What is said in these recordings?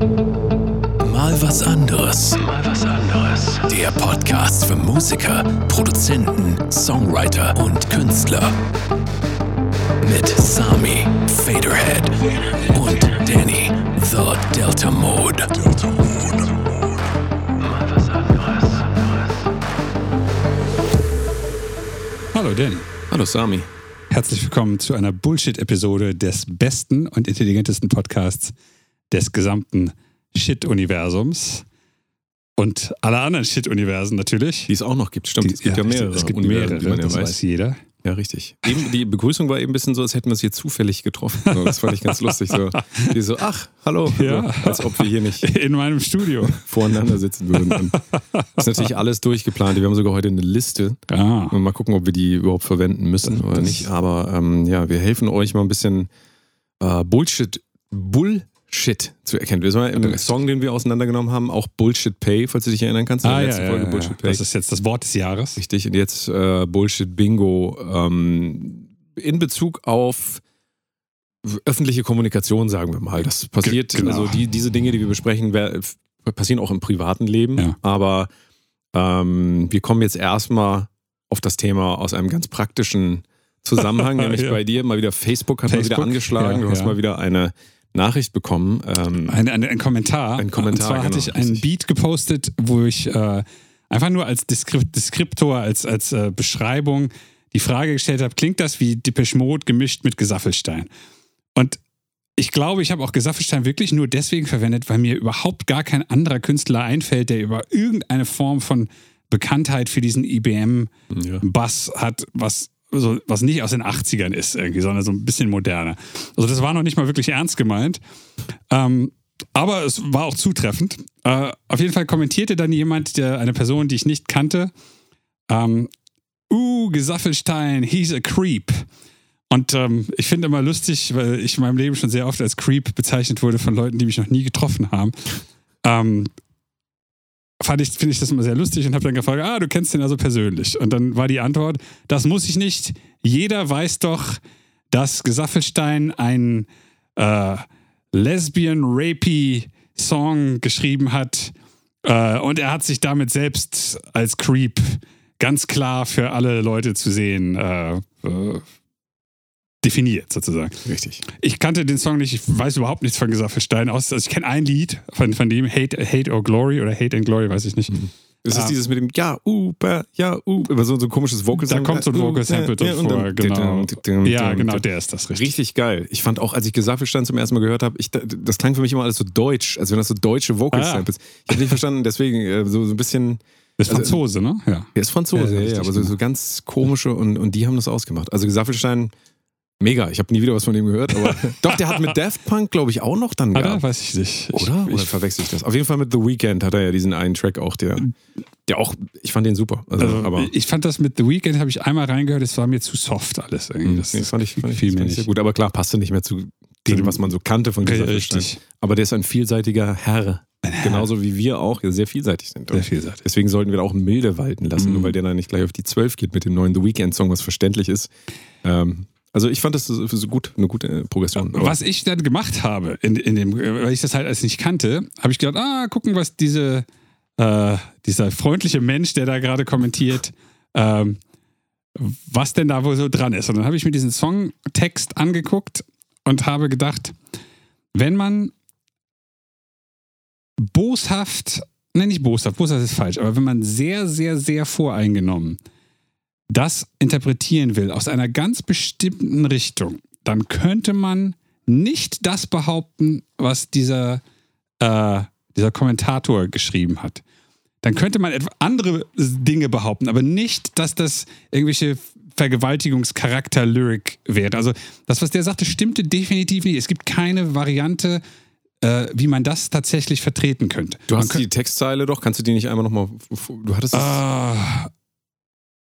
Mal was anderes. Mal was anderes. Der Podcast für Musiker, Produzenten, Songwriter und Künstler. Mit Sami, Faderhead und Danny, The Delta Mode. Delta Mode. Mal was anderes. Hallo Danny. Hallo Sami. Herzlich willkommen zu einer Bullshit-Episode des besten und intelligentesten Podcasts des gesamten Shit-Universums. Und aller anderen Shit-Universen natürlich. Die es auch noch gibt, stimmt. es gibt ja, mehrere. Es gibt Universen, mehrere, die ja das weiß. weiß jeder. Ja, richtig. Eben, die Begrüßung war eben ein bisschen so, als hätten wir es hier zufällig getroffen. So, das fand ich ganz lustig. So, die so, ach, hallo. Ja. So, als ob wir hier nicht In meinem Studio. voreinander sitzen würden. Und das ist natürlich alles durchgeplant. Wir haben sogar heute eine Liste. Ah, Und mal gucken, ob wir die überhaupt verwenden müssen oder Das- nicht. Aber ähm, ja, wir helfen euch mal ein bisschen äh, Bullshit, Bullshit zu erkennen. Das war im Song, den wir auseinandergenommen haben, auch Bullshit Pay, falls du dich erinnern kannst. In der ah ja, letzten ja, Folge ja, Bullshit. Pay. Das ist jetzt das Wort des Jahres. Richtig, und jetzt äh, Bullshit Bingo ähm, in Bezug auf öffentliche Kommunikation, sagen wir mal. Das passiert, Ge- genau. also die, diese Dinge, die wir besprechen, passieren auch im privaten Leben, Ja. aber ähm, wir kommen jetzt erstmal auf das Thema aus einem ganz praktischen Zusammenhang, nämlich Ja. bei dir mal wieder Facebook hat mal Facebook, wieder angeschlagen, ja, du hast mal wieder eine Nachricht bekommen. Ähm, Ein, ein, ein Kommentar. Ein Kommentar, Und zwar hatte genau, ich einen. Beat gepostet, wo ich äh, einfach nur als Deskript Deskriptor, als, als äh, Beschreibung die Frage gestellt habe, klingt das wie Depeche Mode gemischt mit Gesaffelstein? Und ich glaube, ich habe auch Gesaffelstein wirklich nur deswegen verwendet, weil mir überhaupt gar kein anderer Künstler einfällt, der über irgendeine Form von Bekanntheit für diesen IBM-Bass ja. hat, was, so, was nicht aus den 80ern ist irgendwie, sondern so ein bisschen moderner. Also das war noch nicht mal wirklich ernst gemeint. Ähm, aber es war auch zutreffend. Äh, auf jeden Fall kommentierte dann jemand, der, eine Person, die ich nicht kannte, ähm, uh, Gesaffelstein, he's a creep. Und ähm, ich finde immer lustig, weil ich in meinem Leben schon sehr oft als Creep bezeichnet wurde von Leuten, die mich noch nie getroffen haben. Ähm, fand ich, finde ich das immer sehr lustig und habe dann gefragt, ah, du kennst den also persönlich. Und dann war die Antwort, das muss ich nicht. Jeder weiß doch, dass Gesaffelstein ein äh, lesbian rapey Song geschrieben hat äh, und er hat sich damit selbst als Creep ganz klar für alle Leute zu sehen äh, äh, definiert sozusagen. Richtig. Ich kannte den Song nicht, ich weiß überhaupt nichts von Gesaffelstein aus. Also ich kenne ein Lied von, von dem, Hate, Hate or Glory oder Hate and Glory, weiß ich nicht. Es ist Ah. dieses mit dem Ja, uh, ba, ja, uh, über so, so ein komisches Vocal Da kommt so ein Vocal Sample drin vor, genau. Ja, genau, der ist das richtig. Richtig geil. Ich fand auch, als ich Gesaffelstein zum ersten Mal gehört habe, ich, das klang für mich immer alles so deutsch, als wenn das so deutsche Vocal Ah. Samples. Ich habe nicht verstanden, deswegen äh, so, so ein bisschen. Das ist Also- Franzose, ne? Ja. Der ist Franzose, Ja, ja, richtig, ja, aber so, genau. so ganz komische und, und die haben das ausgemacht. Also Gesaffelstein, mega. Ich habe nie wieder was von dem gehört, aber doch, der hat mit Daft Punk, glaube ich, auch noch dann Hat er? gehabt. Weiß ich nicht. Oder? Ich, Oder verwechsel ich das? Auf jeden Fall mit The Weeknd hat er ja diesen einen Track auch, der, der auch, ich fand den super. Also, also, aber ich fand das mit The Weeknd, habe ich einmal reingehört, es war mir zu soft alles. Irgendwie. Das, nee, fand ich, fand ich, fand ich sehr nicht. gut. Aber klar, passte nicht mehr zu dem, was man so kannte von Gesaffelstein. Richtig. Aber der ist ein vielseitiger Herr. Genauso wie wir auch sehr vielseitig sind. Sehr vielseitig. Deswegen sollten wir da auch milde walten lassen, Mhm. nur weil der dann nicht gleich auf die 12 geht mit dem neuen The Weeknd-Song, was verständlich ist. Ähm, also ich fand das so gut, eine gute äh, Progression. Aber Was ich dann gemacht habe, in, in dem, weil ich das halt als nicht kannte, habe ich gedacht, ah, gucken, was diese, äh, dieser freundliche Mensch, der da gerade kommentiert, ähm, was denn da wohl so dran ist. Und dann habe ich mir diesen Songtext angeguckt und habe gedacht, wenn man boshaft, ne, nicht boshaft, boshaft ist falsch, aber wenn man sehr, sehr, sehr voreingenommen das interpretieren will aus einer ganz bestimmten Richtung, dann könnte man nicht das behaupten, was dieser, äh, dieser Kommentator geschrieben hat. Dann könnte man andere Dinge behaupten, aber nicht, dass das irgendwelche Vergewaltigungscharakter-Lyric wäre. Also das, was der sagte, stimmte definitiv nicht. Es gibt keine Variante, äh, wie man das tatsächlich vertreten könnte. du Man hast könnt- die Textzeile doch, kannst du die nicht einmal nochmal, du hattest es, Ah,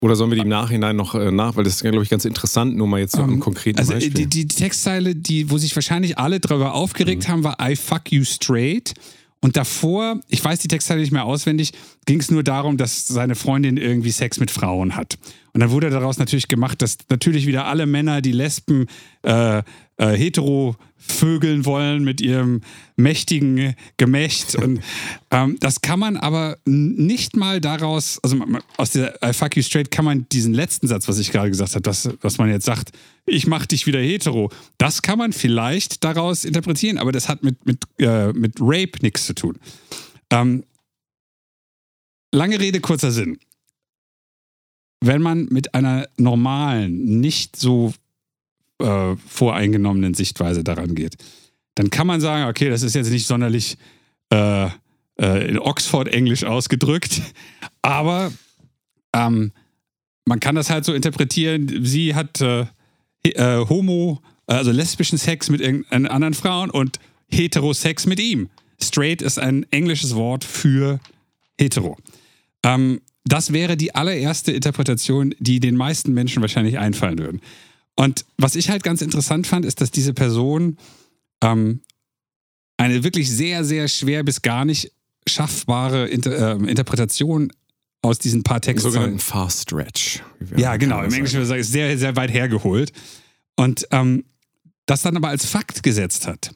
oder sollen wir die im Nachhinein noch äh, nach, weil das ist, glaube ich, ganz interessant, nur mal jetzt so am Ähm, konkreten Also Beispiel. die, die die Textzeile, die, wo sich wahrscheinlich alle darüber aufgeregt Mhm. haben, war I fuck you straight. Und davor, ich weiß die Textzeile nicht mehr auswendig, ging es nur darum, dass seine Freundin irgendwie Sex mit Frauen hat. Und dann wurde daraus natürlich gemacht, dass natürlich wieder alle Männer, die Lesben, äh, äh, hetero vögeln wollen mit ihrem mächtigen Gemächt. Und ähm, das kann man aber nicht mal daraus, also aus der I fuck you straight kann man diesen letzten Satz, was ich gerade gesagt habe, das, was man jetzt sagt, ich mach dich wieder hetero, das kann man vielleicht daraus interpretieren, aber das hat mit, mit, äh, mit Rape nichts zu tun. Ähm, lange Rede, kurzer Sinn. Wenn man mit einer normalen, nicht so äh, voreingenommenen Sichtweise daran geht, dann kann man sagen, okay, das ist jetzt nicht sonderlich äh, äh, in Oxford-Englisch ausgedrückt, aber ähm, man kann das halt so interpretieren, sie hat äh, äh, Homo, also lesbischen Sex mit anderen Frauen und Heterosex mit ihm. Straight ist ein englisches Wort für hetero. Ähm, das wäre die allererste Interpretation, die den meisten Menschen wahrscheinlich einfallen würden. Und was ich halt ganz interessant fand, ist, dass diese Person ähm, eine wirklich sehr, sehr schwer bis gar nicht schaffbare Inter äh, Interpretation aus diesen paar Texten. Sogenannten Fast Stretch. Ja, genau. Im Englischen ist es sehr, sehr weit hergeholt. Und ähm, das dann aber als Fakt gesetzt hat.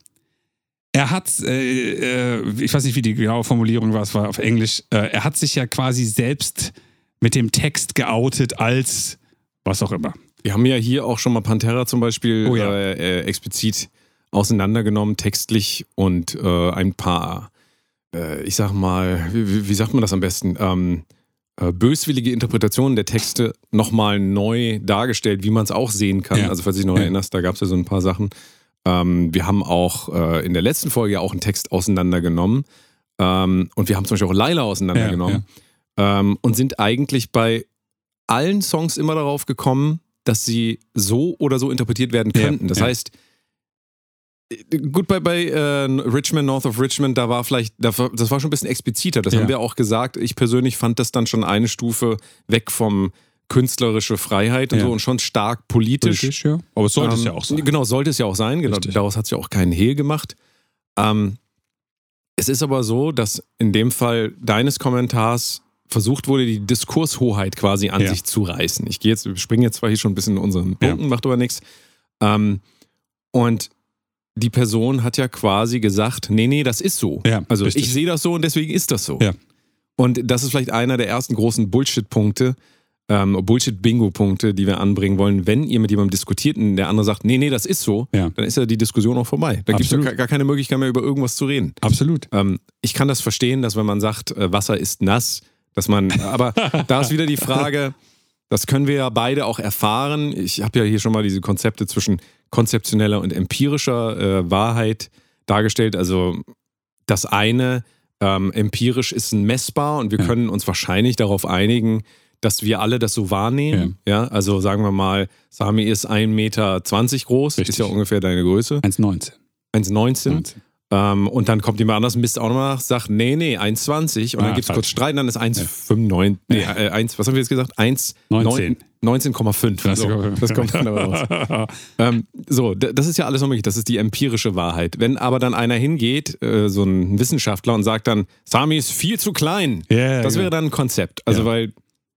Er hat, äh, äh, ich weiß nicht, wie die genaue Formulierung war, es war auf Englisch, äh, er hat sich ja quasi selbst mit dem Text geoutet als was auch immer. Wir haben ja hier auch schon mal Pantera zum Beispiel Oh ja. äh, äh, explizit auseinandergenommen, textlich und äh, ein paar, ich sag mal, wie, wie sagt man das am besten? Ähm, äh, böswillige Interpretationen der Texte nochmal neu dargestellt, wie man es auch sehen kann. Ja. Also, falls du dich noch Ja. erinnerst, da gab es ja so ein paar Sachen. Ähm, wir haben auch äh, in der letzten Folge ja auch einen Text auseinandergenommen. Ähm, und wir haben zum Beispiel auch Laila auseinandergenommen. Ähm, und sind eigentlich bei allen Songs immer darauf gekommen, dass sie so oder so interpretiert werden Ja, könnten. Das ja. heißt, äh, gut, bei, bei äh, Richmond, North of Richmond, da war vielleicht, da das war schon ein bisschen expliziter. Das Ja. haben wir auch gesagt. Ich persönlich fand das dann schon eine Stufe weg vom künstlerische Freiheit und Ja. so und schon stark politisch. Politisch, ja. Aber es sollte es Ähm, ja auch sein. Genau, sollte es ja auch sein. Genau, Richtig. daraus hat es ja auch keinen Hehl gemacht. Ähm, es ist aber so, dass in dem Fall deines Kommentars versucht wurde, die Diskurshoheit quasi an Ja. sich zu reißen. Ich gehe jetzt, springe jetzt zwar hier schon ein bisschen in unseren Punkten, macht aber nichts. Ähm, und die Person hat ja quasi gesagt, nee, nee, das ist so. Ja, also richtig. ich sehe das so und deswegen ist das so. Ja. Und das ist vielleicht einer der ersten großen Bullshit-Punkte, ähm, Bullshit-Bingo-Punkte, die wir anbringen wollen. Wenn ihr mit jemandem diskutiert und der andere sagt, nee, nee, das ist so, Ja. dann ist ja die Diskussion auch vorbei. Da gibt es ja gar- keine Möglichkeit mehr, über irgendwas zu reden. Absolut. Ähm, ich kann das verstehen, dass wenn man sagt, äh, Wasser ist nass, dass man, aber da ist wieder die Frage, das können wir ja beide auch erfahren. Ich habe ja hier schon mal diese Konzepte zwischen konzeptioneller und empirischer äh, Wahrheit dargestellt. Also das eine, ähm, empirisch ist ein messbar und wir Ja. können uns wahrscheinlich darauf einigen, dass wir alle das so wahrnehmen. Ja, also sagen wir mal, Sami ist 1,20 Meter groß, Richtig. ist ja ungefähr deine Größe. 1,19. 1,19. 19. Ähm, und dann kommt jemand anders, misst auch nochmal nach, sagt, nee, nee, 1,20. Und Ah, dann gibt es kurz Streit dann ist 1,95. Nee, äh, 1, was haben wir jetzt gesagt? 1, 19. 19,5. So, das kommt dann aber raus. Ähm, so, das ist ja alles noch möglich. Das ist die empirische Wahrheit. Wenn aber dann einer hingeht, äh, so ein Wissenschaftler, und sagt dann, Sami ist viel zu klein, Ja, das genau. wäre dann ein Konzept. Also, Ja. weil,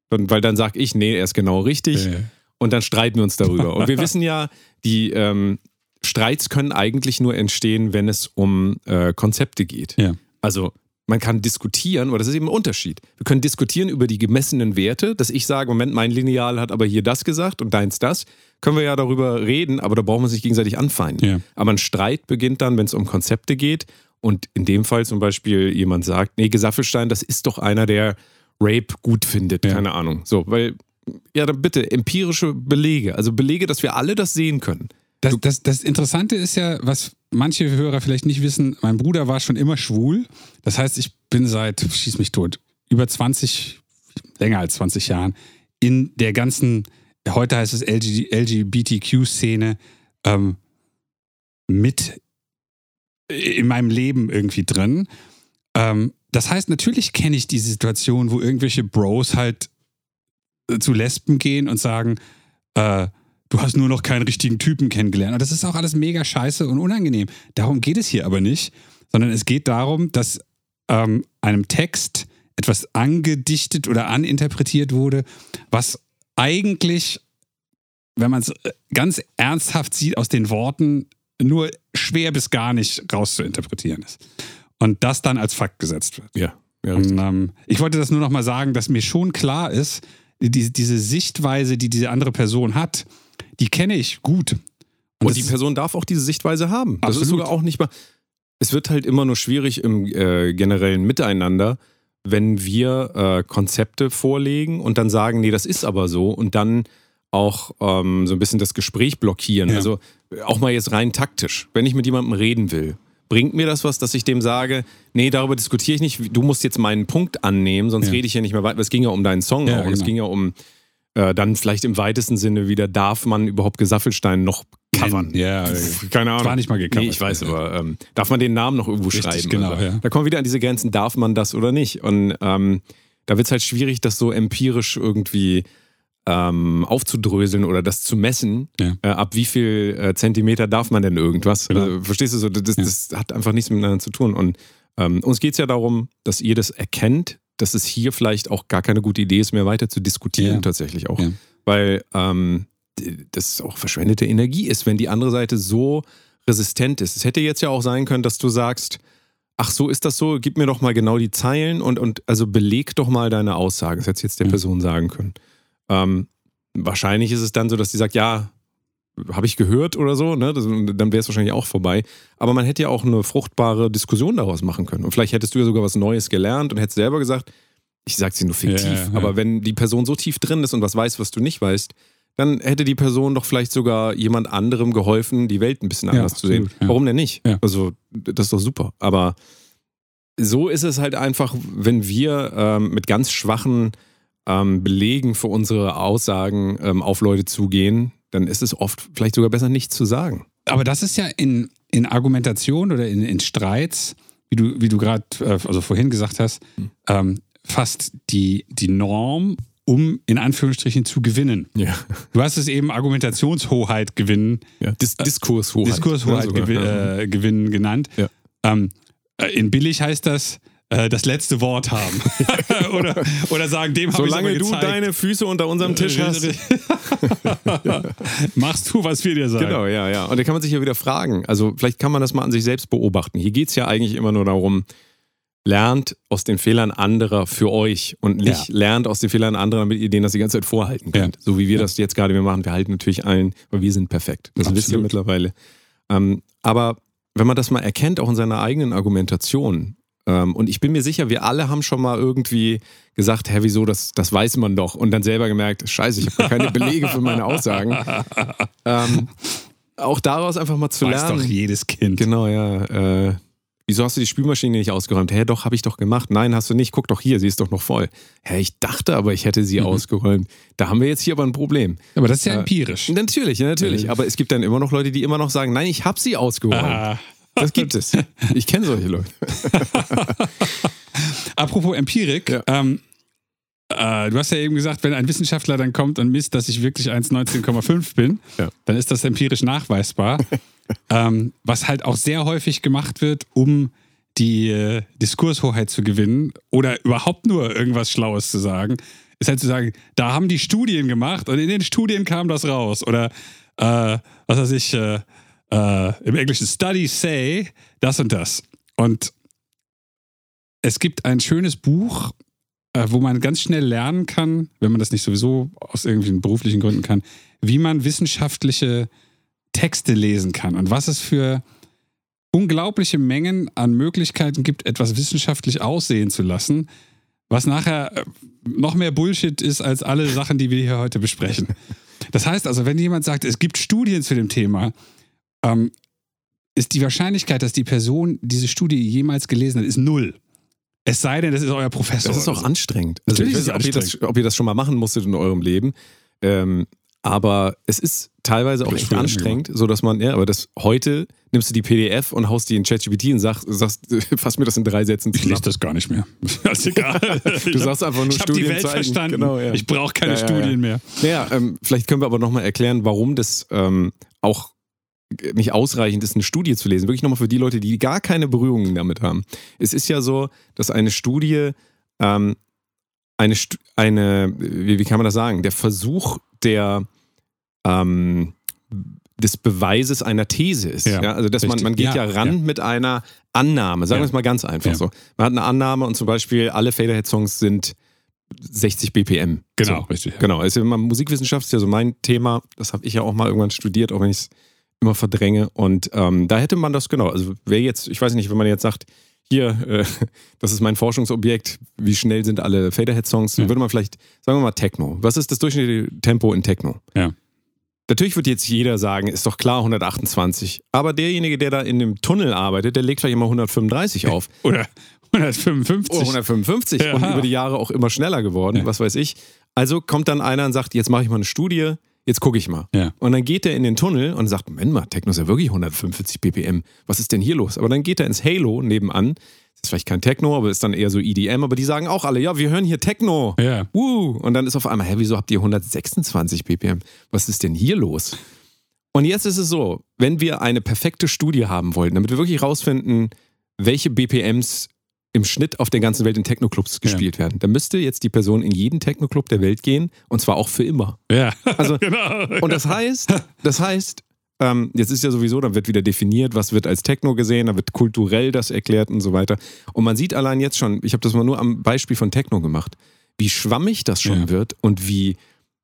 dann- weil dann sage ich, nee, er ist genau richtig. Ja. Und dann streiten wir uns darüber. Und wir wissen ja, die ähm, Streits können eigentlich nur entstehen, wenn es um äh, Konzepte geht. Ja. Also man kann diskutieren, aber das ist eben ein Unterschied. Wir können diskutieren über die gemessenen Werte, dass ich sage, Moment, mein Lineal hat aber hier das gesagt und deins das. Können wir ja darüber reden, aber da brauchen wir uns nicht gegenseitig anfeinden. Ja. Aber ein Streit beginnt dann, wenn es um Konzepte geht. Und in dem Fall zum Beispiel jemand sagt, nee, Gesaffelstein, das ist doch einer, der Rape gut findet. Ja. Keine Ahnung. So, weil, ja, dann bitte, empirische Belege. Also Belege, dass wir alle das sehen können. Das, das, das Interessante ist ja, was manche Hörer vielleicht nicht wissen, mein Bruder war schon immer schwul. Das heißt, ich bin seit, schieß mich tot, über 20, länger als 20 Jahren in der ganzen, heute heißt es LG, LGBTQ-Szene ähm, mit in meinem Leben irgendwie drin. Ähm, das heißt, natürlich kenne ich die Situation, wo irgendwelche Bros halt äh, zu Lesben gehen und sagen, äh, du hast nur noch keinen richtigen Typen kennengelernt. Und das ist auch alles mega scheiße und unangenehm. Darum geht es hier aber nicht, sondern es geht darum, dass ähm, einem Text etwas angedichtet oder aninterpretiert wurde, was eigentlich, wenn man es äh, ganz ernsthaft sieht, aus den Worten nur schwer bis gar nicht rauszuinterpretieren ist. Und das dann als Fakt gesetzt wird. Ja. ja Und, ähm, ich wollte das nur noch mal sagen, dass mir schon klar ist, die, diese Sichtweise, die diese andere Person hat, die kenne ich gut. Und, das die Person darf auch diese Sichtweise haben. Das ist sogar auch nicht mal. Es wird halt immer nur schwierig im äh, generellen Miteinander, wenn wir äh, Konzepte vorlegen und dann sagen, nee, das ist aber so und dann auch ähm, so ein bisschen das Gespräch blockieren. Ja. Also äh, auch mal jetzt rein taktisch. Wenn ich mit jemandem reden will, bringt mir das was, dass ich dem sage, nee, darüber diskutiere ich nicht, du musst jetzt meinen Punkt annehmen, sonst Ja. rede ich ja nicht mehr weiter. Es ging ja um deinen Song Ja, auch. Es genau. ging ja um äh, dann vielleicht im weitesten Sinne wieder, darf man überhaupt Gesaffelstein noch covern? Ja, Keine Ahnung. war nicht mal gecovert. Nee, ich weiß, aber ähm, darf man den Namen noch irgendwo Richtig, schreiben? genau, Also, ja. Da kommen wir wieder an diese Grenzen, darf man das oder nicht? Und ähm, da wird es halt schwierig, das so empirisch irgendwie ähm, aufzudröseln oder das zu messen. Ja. Äh, ab wie viel äh, Zentimeter darf man denn irgendwas? Genau. Also, verstehst du so? Das, das hat einfach nichts miteinander zu tun. Und ähm, uns geht es ja darum, dass ihr das erkennt, dass es hier vielleicht auch gar keine gute Idee ist, mehr weiter zu diskutieren, Ja. tatsächlich auch. Ja. Weil ähm, das auch verschwendete Energie ist, wenn die andere Seite so resistent ist. Es hätte jetzt ja auch sein können, dass du sagst, ach so ist das so, gib mir doch mal genau die Zeilen und, und also beleg doch mal deine Aussage. Das hätte jetzt der. Person sagen können. Ähm, wahrscheinlich ist es dann so, dass die sagt, ja, habe ich gehört oder so, ne? Das, dann wäre es wahrscheinlich auch vorbei. Aber man hätte ja auch eine fruchtbare Diskussion daraus machen können. Und vielleicht hättest du ja sogar was Neues gelernt und hättest selber gesagt, ich sage sie nur fiktiv, Ja, ja, ja. aber wenn die Person so tief drin ist und was weiß, was du nicht weißt, dann hätte die Person doch vielleicht sogar jemand anderem geholfen, die Welt ein bisschen anders zu sehen. absolut. Warum denn nicht? Also, das ist doch super. Aber so ist es halt einfach, wenn wir ähm, mit ganz schwachen ähm, Belegen für unsere Aussagen ähm, auf Leute zugehen, dann ist es oft vielleicht sogar besser, nichts zu sagen. Aber das ist ja in, in Argumentation oder in, in Streits, wie du, wie du gerade äh, also vorhin gesagt hast, Hm. ähm, fast die, die Norm, um in Anführungsstrichen zu gewinnen. Ja. Du hast es eben Argumentationshoheit gewinnen, ja. Dis Diskurshoheit. Diskurshoheit Ja, sogar, gewi ja. äh, gewinnen genannt. Ähm, äh, in billig heißt das äh, das letzte Wort haben. oder, oder sagen, dem habe ich Solange du deine Füße unter unserem Tisch hast. Machst du, was wir dir sagen. Genau, ja, ja. Und da kann man sich ja wieder fragen. Also, vielleicht kann man das mal an sich selbst beobachten. Hier geht es ja eigentlich immer nur darum, lernt aus den Fehlern anderer für euch und nicht Ja. lernt aus den Fehlern anderer, damit ihr denen das die ganze Zeit vorhalten könnt. Ja. So wie wir das jetzt gerade wir machen. Wir halten natürlich allen, weil wir sind perfekt. Das wisst ihr Absolut. mittlerweile. Ähm, aber wenn man das mal erkennt, auch in seiner eigenen Argumentation, und ich bin mir sicher, wir alle haben schon mal irgendwie gesagt, hä, wieso, das, das weiß man doch. Und dann selber gemerkt, scheiße, ich habe keine Belege für meine Aussagen. Ähm, auch daraus einfach mal zu Weiß lernen. doch jedes Kind. Genau, ja. Äh, wieso hast du die Spülmaschine nicht ausgeräumt? Hä, doch, habe ich doch gemacht. Nein, hast du nicht. Guck doch hier, sie ist doch noch voll. Hä, ich dachte aber, ich hätte sie Mhm. ausgeräumt. Da haben wir jetzt hier aber ein Problem. Aber das ist ja Äh, empirisch. Natürlich, ja, natürlich. Äh. Aber es gibt dann immer noch Leute, die immer noch sagen, nein, ich habe sie ausgeräumt. Ah. Das gibt es. Ich kenne solche Leute. Apropos Empirik, Ja. ähm, äh, du hast ja eben gesagt, wenn ein Wissenschaftler dann kommt und misst, dass ich wirklich 1,19,5 bin, Ja. dann ist das empirisch nachweisbar. ähm, was halt auch sehr häufig gemacht wird, um die äh, Diskurshoheit zu gewinnen oder überhaupt nur irgendwas Schlaues zu sagen, ist halt zu sagen, da haben die Studien gemacht und in den Studien kam das raus. Oder äh, was weiß ich, äh, im Englischen Studies say das und das. Und es gibt ein schönes Buch, äh, wo man ganz schnell lernen kann, wenn man das nicht sowieso aus irgendwelchen beruflichen Gründen kann, wie man wissenschaftliche Texte lesen kann und was es für unglaubliche Mengen an Möglichkeiten gibt, etwas wissenschaftlich aussehen zu lassen, was nachher äh, noch mehr Bullshit ist als alle Sachen, die wir hier heute besprechen. Das heißt also, wenn jemand sagt, es gibt Studien zu dem Thema, ähm, ist die Wahrscheinlichkeit, dass die Person diese Studie jemals gelesen hat, ist null. Es sei denn, das ist euer Professor. Das ist auch so. anstrengend. Also ich Natürlich weiß ist nicht, es ob ihr, das, ob ihr das schon mal machen musstet in eurem Leben. Ähm, aber es ist teilweise auch ich echt anstrengend, so dass man, ja, aber das heute nimmst du die PDF und haust die in ChatGPT und sagst, sagst fass mir das in drei Sätzen Ich lese zusammen. das gar nicht mehr. Ist egal. Du sagst einfach nur ich habe die Studien Welt zeigen. verstanden. Genau, ja. Ich brauche keine ja. Studien mehr. Naja, ähm, vielleicht können wir aber nochmal erklären, warum das ähm, auch nicht ausreichend ist, eine Studie zu lesen. Wirklich nochmal für die Leute, die gar keine Berührungen damit haben. Es ist ja so, dass eine Studie ähm, eine, eine wie, wie kann man das sagen, der Versuch der ähm, des Beweises einer These ist. Ja, Ja, also dass man, richtig. man geht ja, Ja, ran mit einer Annahme, sagen wir es mal ganz einfach so. Man hat eine Annahme und zum Beispiel alle Faderhead-Songs sind 60 BPM. Genau, so. richtig. Genau, immer Musikwissenschaft ist ja so mein Thema. Das habe ich ja auch mal irgendwann studiert, auch wenn ich es immer verdränge. Und ähm, da hätte man das genau. Also wer jetzt, ich weiß nicht, wenn man jetzt sagt, hier, äh, das ist mein Forschungsobjekt, wie schnell sind alle Faderhead-Songs, Ja. würde man vielleicht, sagen wir mal Techno. Was ist das durchschnittliche Tempo in Techno? Ja. Natürlich wird jetzt jeder sagen, ist doch klar 128. Aber derjenige, der da in dem Tunnel arbeitet, der legt vielleicht immer 135 auf. Oder 155. Oh, 155 Ja. und über die Jahre auch immer schneller geworden, Ja. was weiß ich. Also kommt dann einer und sagt, jetzt mache ich mal eine Studie, jetzt gucke ich mal. Ja. Und dann geht er in den Tunnel und sagt, Moment mal, Techno ist ja wirklich 145 BPM. Was ist denn hier los? Aber dann geht er ins Halo nebenan. Das ist vielleicht kein Techno, aber ist dann eher so EDM. Aber die sagen auch alle, ja, wir hören hier Techno. Ja. Uh, und dann ist auf einmal, hä, wieso habt ihr 126 BPM? Was ist denn hier los? Und jetzt ist es so, wenn wir eine perfekte Studie haben wollten, damit wir wirklich rausfinden, welche BPMs im Schnitt auf der ganzen Welt in Techno-Clubs gespielt werden, dann müsste jetzt die Person in jeden Techno-Club der Welt gehen und zwar auch für immer. Ja. Also, genau. und das heißt, das heißt, ähm, jetzt ist ja sowieso, dann wird wieder definiert, was wird als Techno gesehen, dann wird kulturell das erklärt und so weiter. Und man sieht allein jetzt schon, ich habe das mal nur am Beispiel von Techno gemacht, wie schwammig das schon Ja. wird und wie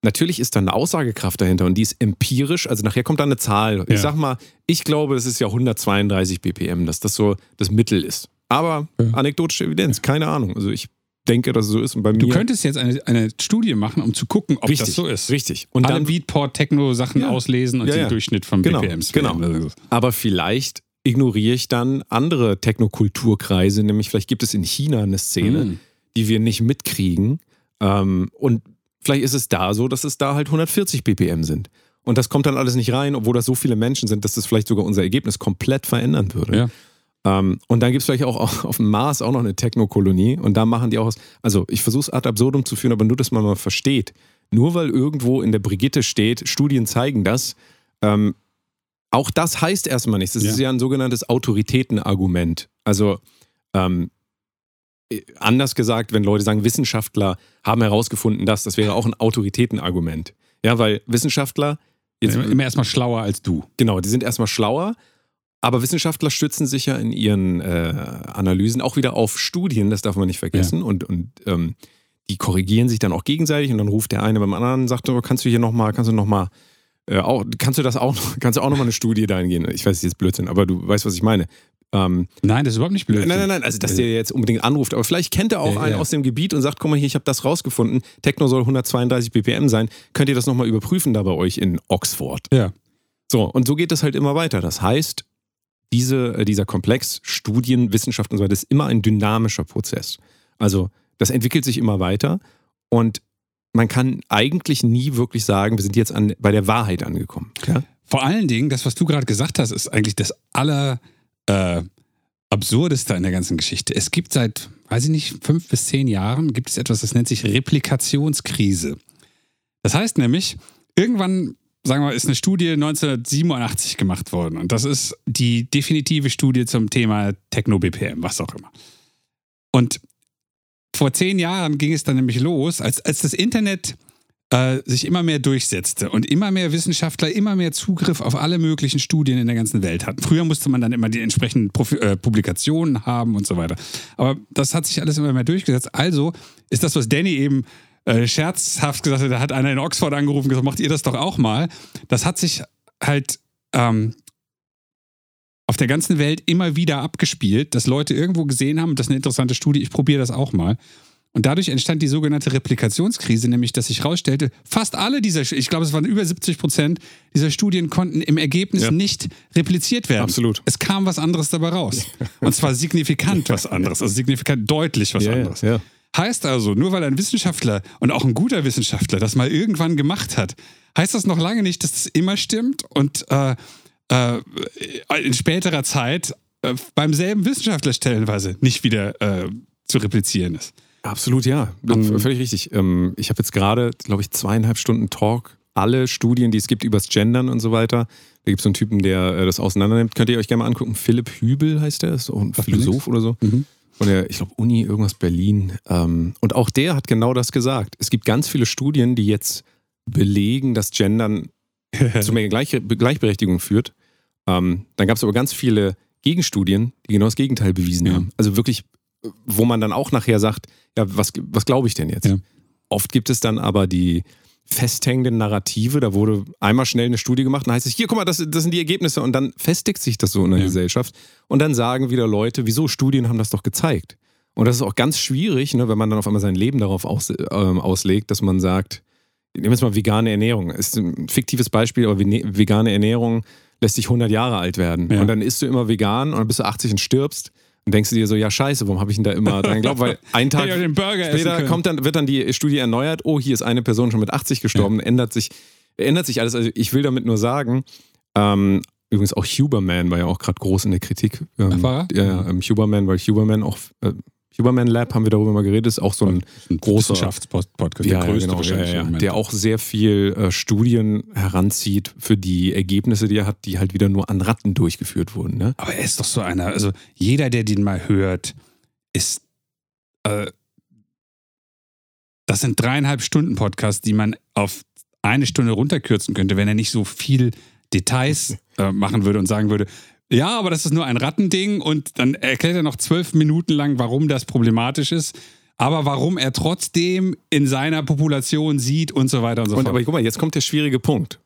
natürlich ist da eine Aussagekraft dahinter und die ist empirisch, also nachher kommt da eine Zahl. Ich Ja. sag mal, ich glaube, das ist ja 132 BPM, dass das so das Mittel ist. Aber Ja. anekdotische Evidenz, keine Ahnung. Also ich denke, dass es so ist und bei Du mir könntest jetzt eine, eine Studie machen, um zu gucken, ob richtig, das so ist. Richtig. Und Alle dann Beatport-Techno-Sachen Ja. auslesen und Ja, den. Durchschnitt vom Genau, BPMs genau. wählen. Aber vielleicht ignoriere ich dann andere Technokulturkreise, nämlich vielleicht gibt es in China eine Szene, Mm. die wir nicht mitkriegen. Ähm, und vielleicht ist es da so, dass es da halt 140 BPM sind. Und das kommt dann alles nicht rein, obwohl das so viele Menschen sind, dass das vielleicht sogar unser Ergebnis komplett verändern würde. Ja. Ähm, und dann gibt es vielleicht auch auf- auf dem Mars auch noch eine Technokolonie und da machen die auch was. Also ich versuche es ad absurdum zu führen, aber nur, dass man mal versteht. Nur weil irgendwo in der Brigitte steht, Studien zeigen das, ähm, auch das heißt erstmal nichts. Das Ja. ist ja ein sogenanntes Autoritätenargument. Also ähm, äh, anders gesagt, wenn Leute sagen, Wissenschaftler haben herausgefunden, dass, das wäre auch ein Autoritätenargument. Ja, weil Wissenschaftler, jetzt, immer erstmal schlauer als du. Genau, die sind erstmal schlauer, aber Wissenschaftler stützen sich ja in ihren äh, Analysen auch wieder auf Studien, das darf man nicht vergessen. Und, und ähm, die korrigieren sich dann auch gegenseitig und dann ruft der eine beim anderen und sagt, oh, kannst du hier nochmal, kannst du nochmal, äh, auch, kannst du das auch kannst du auch nochmal eine Studie dahin gehen? Ich weiß, das ist jetzt Blödsinn, aber du weißt, was ich meine. Ähm, Nein, das ist überhaupt nicht blöd. Nein, nein, nein, also dass der jetzt unbedingt anruft, aber vielleicht kennt er auch Ja, einen ja. aus dem Gebiet und sagt, guck mal hier, ich habe das rausgefunden, Techno soll 132 BPM sein, könnt ihr das nochmal überprüfen da bei euch in Oxford? Ja. So, und so geht es halt immer weiter. Das heißt, diese, äh, dieser Komplex Studien, Wissenschaft und so weiter ist immer ein dynamischer Prozess. Also das entwickelt sich immer weiter und man kann eigentlich nie wirklich sagen, wir sind jetzt an, bei der Wahrheit angekommen. Ja? Vor allen Dingen, das, was du gerade gesagt hast, ist eigentlich das aller äh, absurdeste an der ganzen Geschichte. Es gibt seit, weiß ich nicht, fünf bis zehn Jahren gibt es etwas, das nennt sich Replikationskrise. Das heißt nämlich, irgendwann, sagen wir, ist eine Studie 1987 gemacht worden und das ist die definitive Studie zum Thema Techno-BPM, was auch immer. Und vor zehn Jahren ging es dann nämlich los, als, als das Internet äh, sich immer mehr durchsetzte und immer mehr Wissenschaftler immer mehr Zugriff auf alle möglichen Studien in der ganzen Welt hatten. Früher musste man dann immer die entsprechenden Profi äh, Publikationen haben und so weiter. Aber das hat sich alles immer mehr durchgesetzt. Also ist das, was Danny eben äh, scherzhaft gesagt hat, da hat einer in Oxford angerufen und gesagt, macht ihr das doch auch mal. Das hat sich halt ähm, auf der ganzen Welt immer wieder abgespielt, dass Leute irgendwo gesehen haben, das ist eine interessante Studie, ich probiere das auch mal. Und dadurch entstand die sogenannte Replikationskrise, nämlich dass sich herausstellte, fast alle dieser, ich glaube, es waren über 70 Prozent dieser Studien konnten im Ergebnis Ja. nicht repliziert werden. Absolut. Es kam was anderes dabei raus. Und zwar signifikant was anderes, also signifikant deutlich was anderes. ja. Heißt also, nur weil ein Wissenschaftler und auch ein guter Wissenschaftler das mal irgendwann gemacht hat, heißt das noch lange nicht, dass es immer stimmt und äh, äh, in späterer Zeit äh, beim selben Wissenschaftler stellenweise nicht wieder äh, zu replizieren ist. Absolut, ja. Ähm, Völlig richtig. Ähm, Ich habe jetzt gerade, glaube ich, zweieinhalb Stunden Talk. Alle Studien, die es gibt übers Gendern und so weiter. Da gibt es so einen Typen, der äh, das auseinander nimmt. Könnt ihr euch gerne mal angucken. Philipp Hübel heißt der, ist auch ein Philosoph oder so. Mhm. Von der, ich glaube, Uni, irgendwas Berlin. Ähm, und auch der hat genau das gesagt. Es gibt ganz viele Studien, die jetzt belegen, dass Gendern zu mehr Gleich Gleichberechtigung führt. Ähm, dann gab es aber ganz viele Gegenstudien, die genau das Gegenteil bewiesen Ja. haben. Also wirklich, wo man dann auch nachher sagt, ja, was, was glaube ich denn jetzt? Ja. Oft gibt es dann aber die festhängenden Narrative, da wurde einmal schnell eine Studie gemacht, dann heißt es, hier, guck mal, das, das sind die Ergebnisse und dann festigt sich das so in der Ja. Gesellschaft und dann sagen wieder Leute, wieso, Studien haben das doch gezeigt. Und das ist auch ganz schwierig, ne, wenn man dann auf einmal sein Leben darauf aus, ähm, auslegt, dass man sagt, nehmen wir jetzt mal vegane Ernährung. Ist ein fiktives Beispiel, aber vegane Ernährung lässt dich 100 Jahre alt werden. Ja. Und dann isst du immer vegan und dann bist du 80 und stirbst. Und denkst du dir so, ja scheiße, warum habe ich denn da immer dran geglaubt? Weil einen Tag später kommt dann, wird dann die Studie erneuert, oh, hier ist eine Person schon mit 80 gestorben, ändert sich, ändert sich alles. Also ich will damit nur sagen, ähm, übrigens auch Huberman war ja auch gerade groß in der Kritik. Ähm, Ach, war er? Ja, ja, ähm, Huberman, weil Huberman auch, äh, Huberman Lab haben wir darüber mal geredet, ist auch so ein Ein großer Wissenschaftspodcast, ja, der größte genau, ja, wahrscheinlich. ja, der auch sehr viel äh, Studien heranzieht für die Ergebnisse, die er hat, die halt wieder nur an Ratten durchgeführt wurden. Ne? Aber er ist doch so einer, also jeder, der den mal hört, ist. Äh, das sind dreieinhalb Stunden Podcasts, die man auf eine Stunde runterkürzen könnte, wenn er nicht so viel Details äh, machen würde und sagen würde, ja, aber das ist nur ein Rattending und dann erklärt er noch zwölf Minuten lang, warum das problematisch ist, aber warum er trotzdem in seiner Population sieht und so weiter und so Und fort. aber guck mal, jetzt kommt der schwierige Punkt.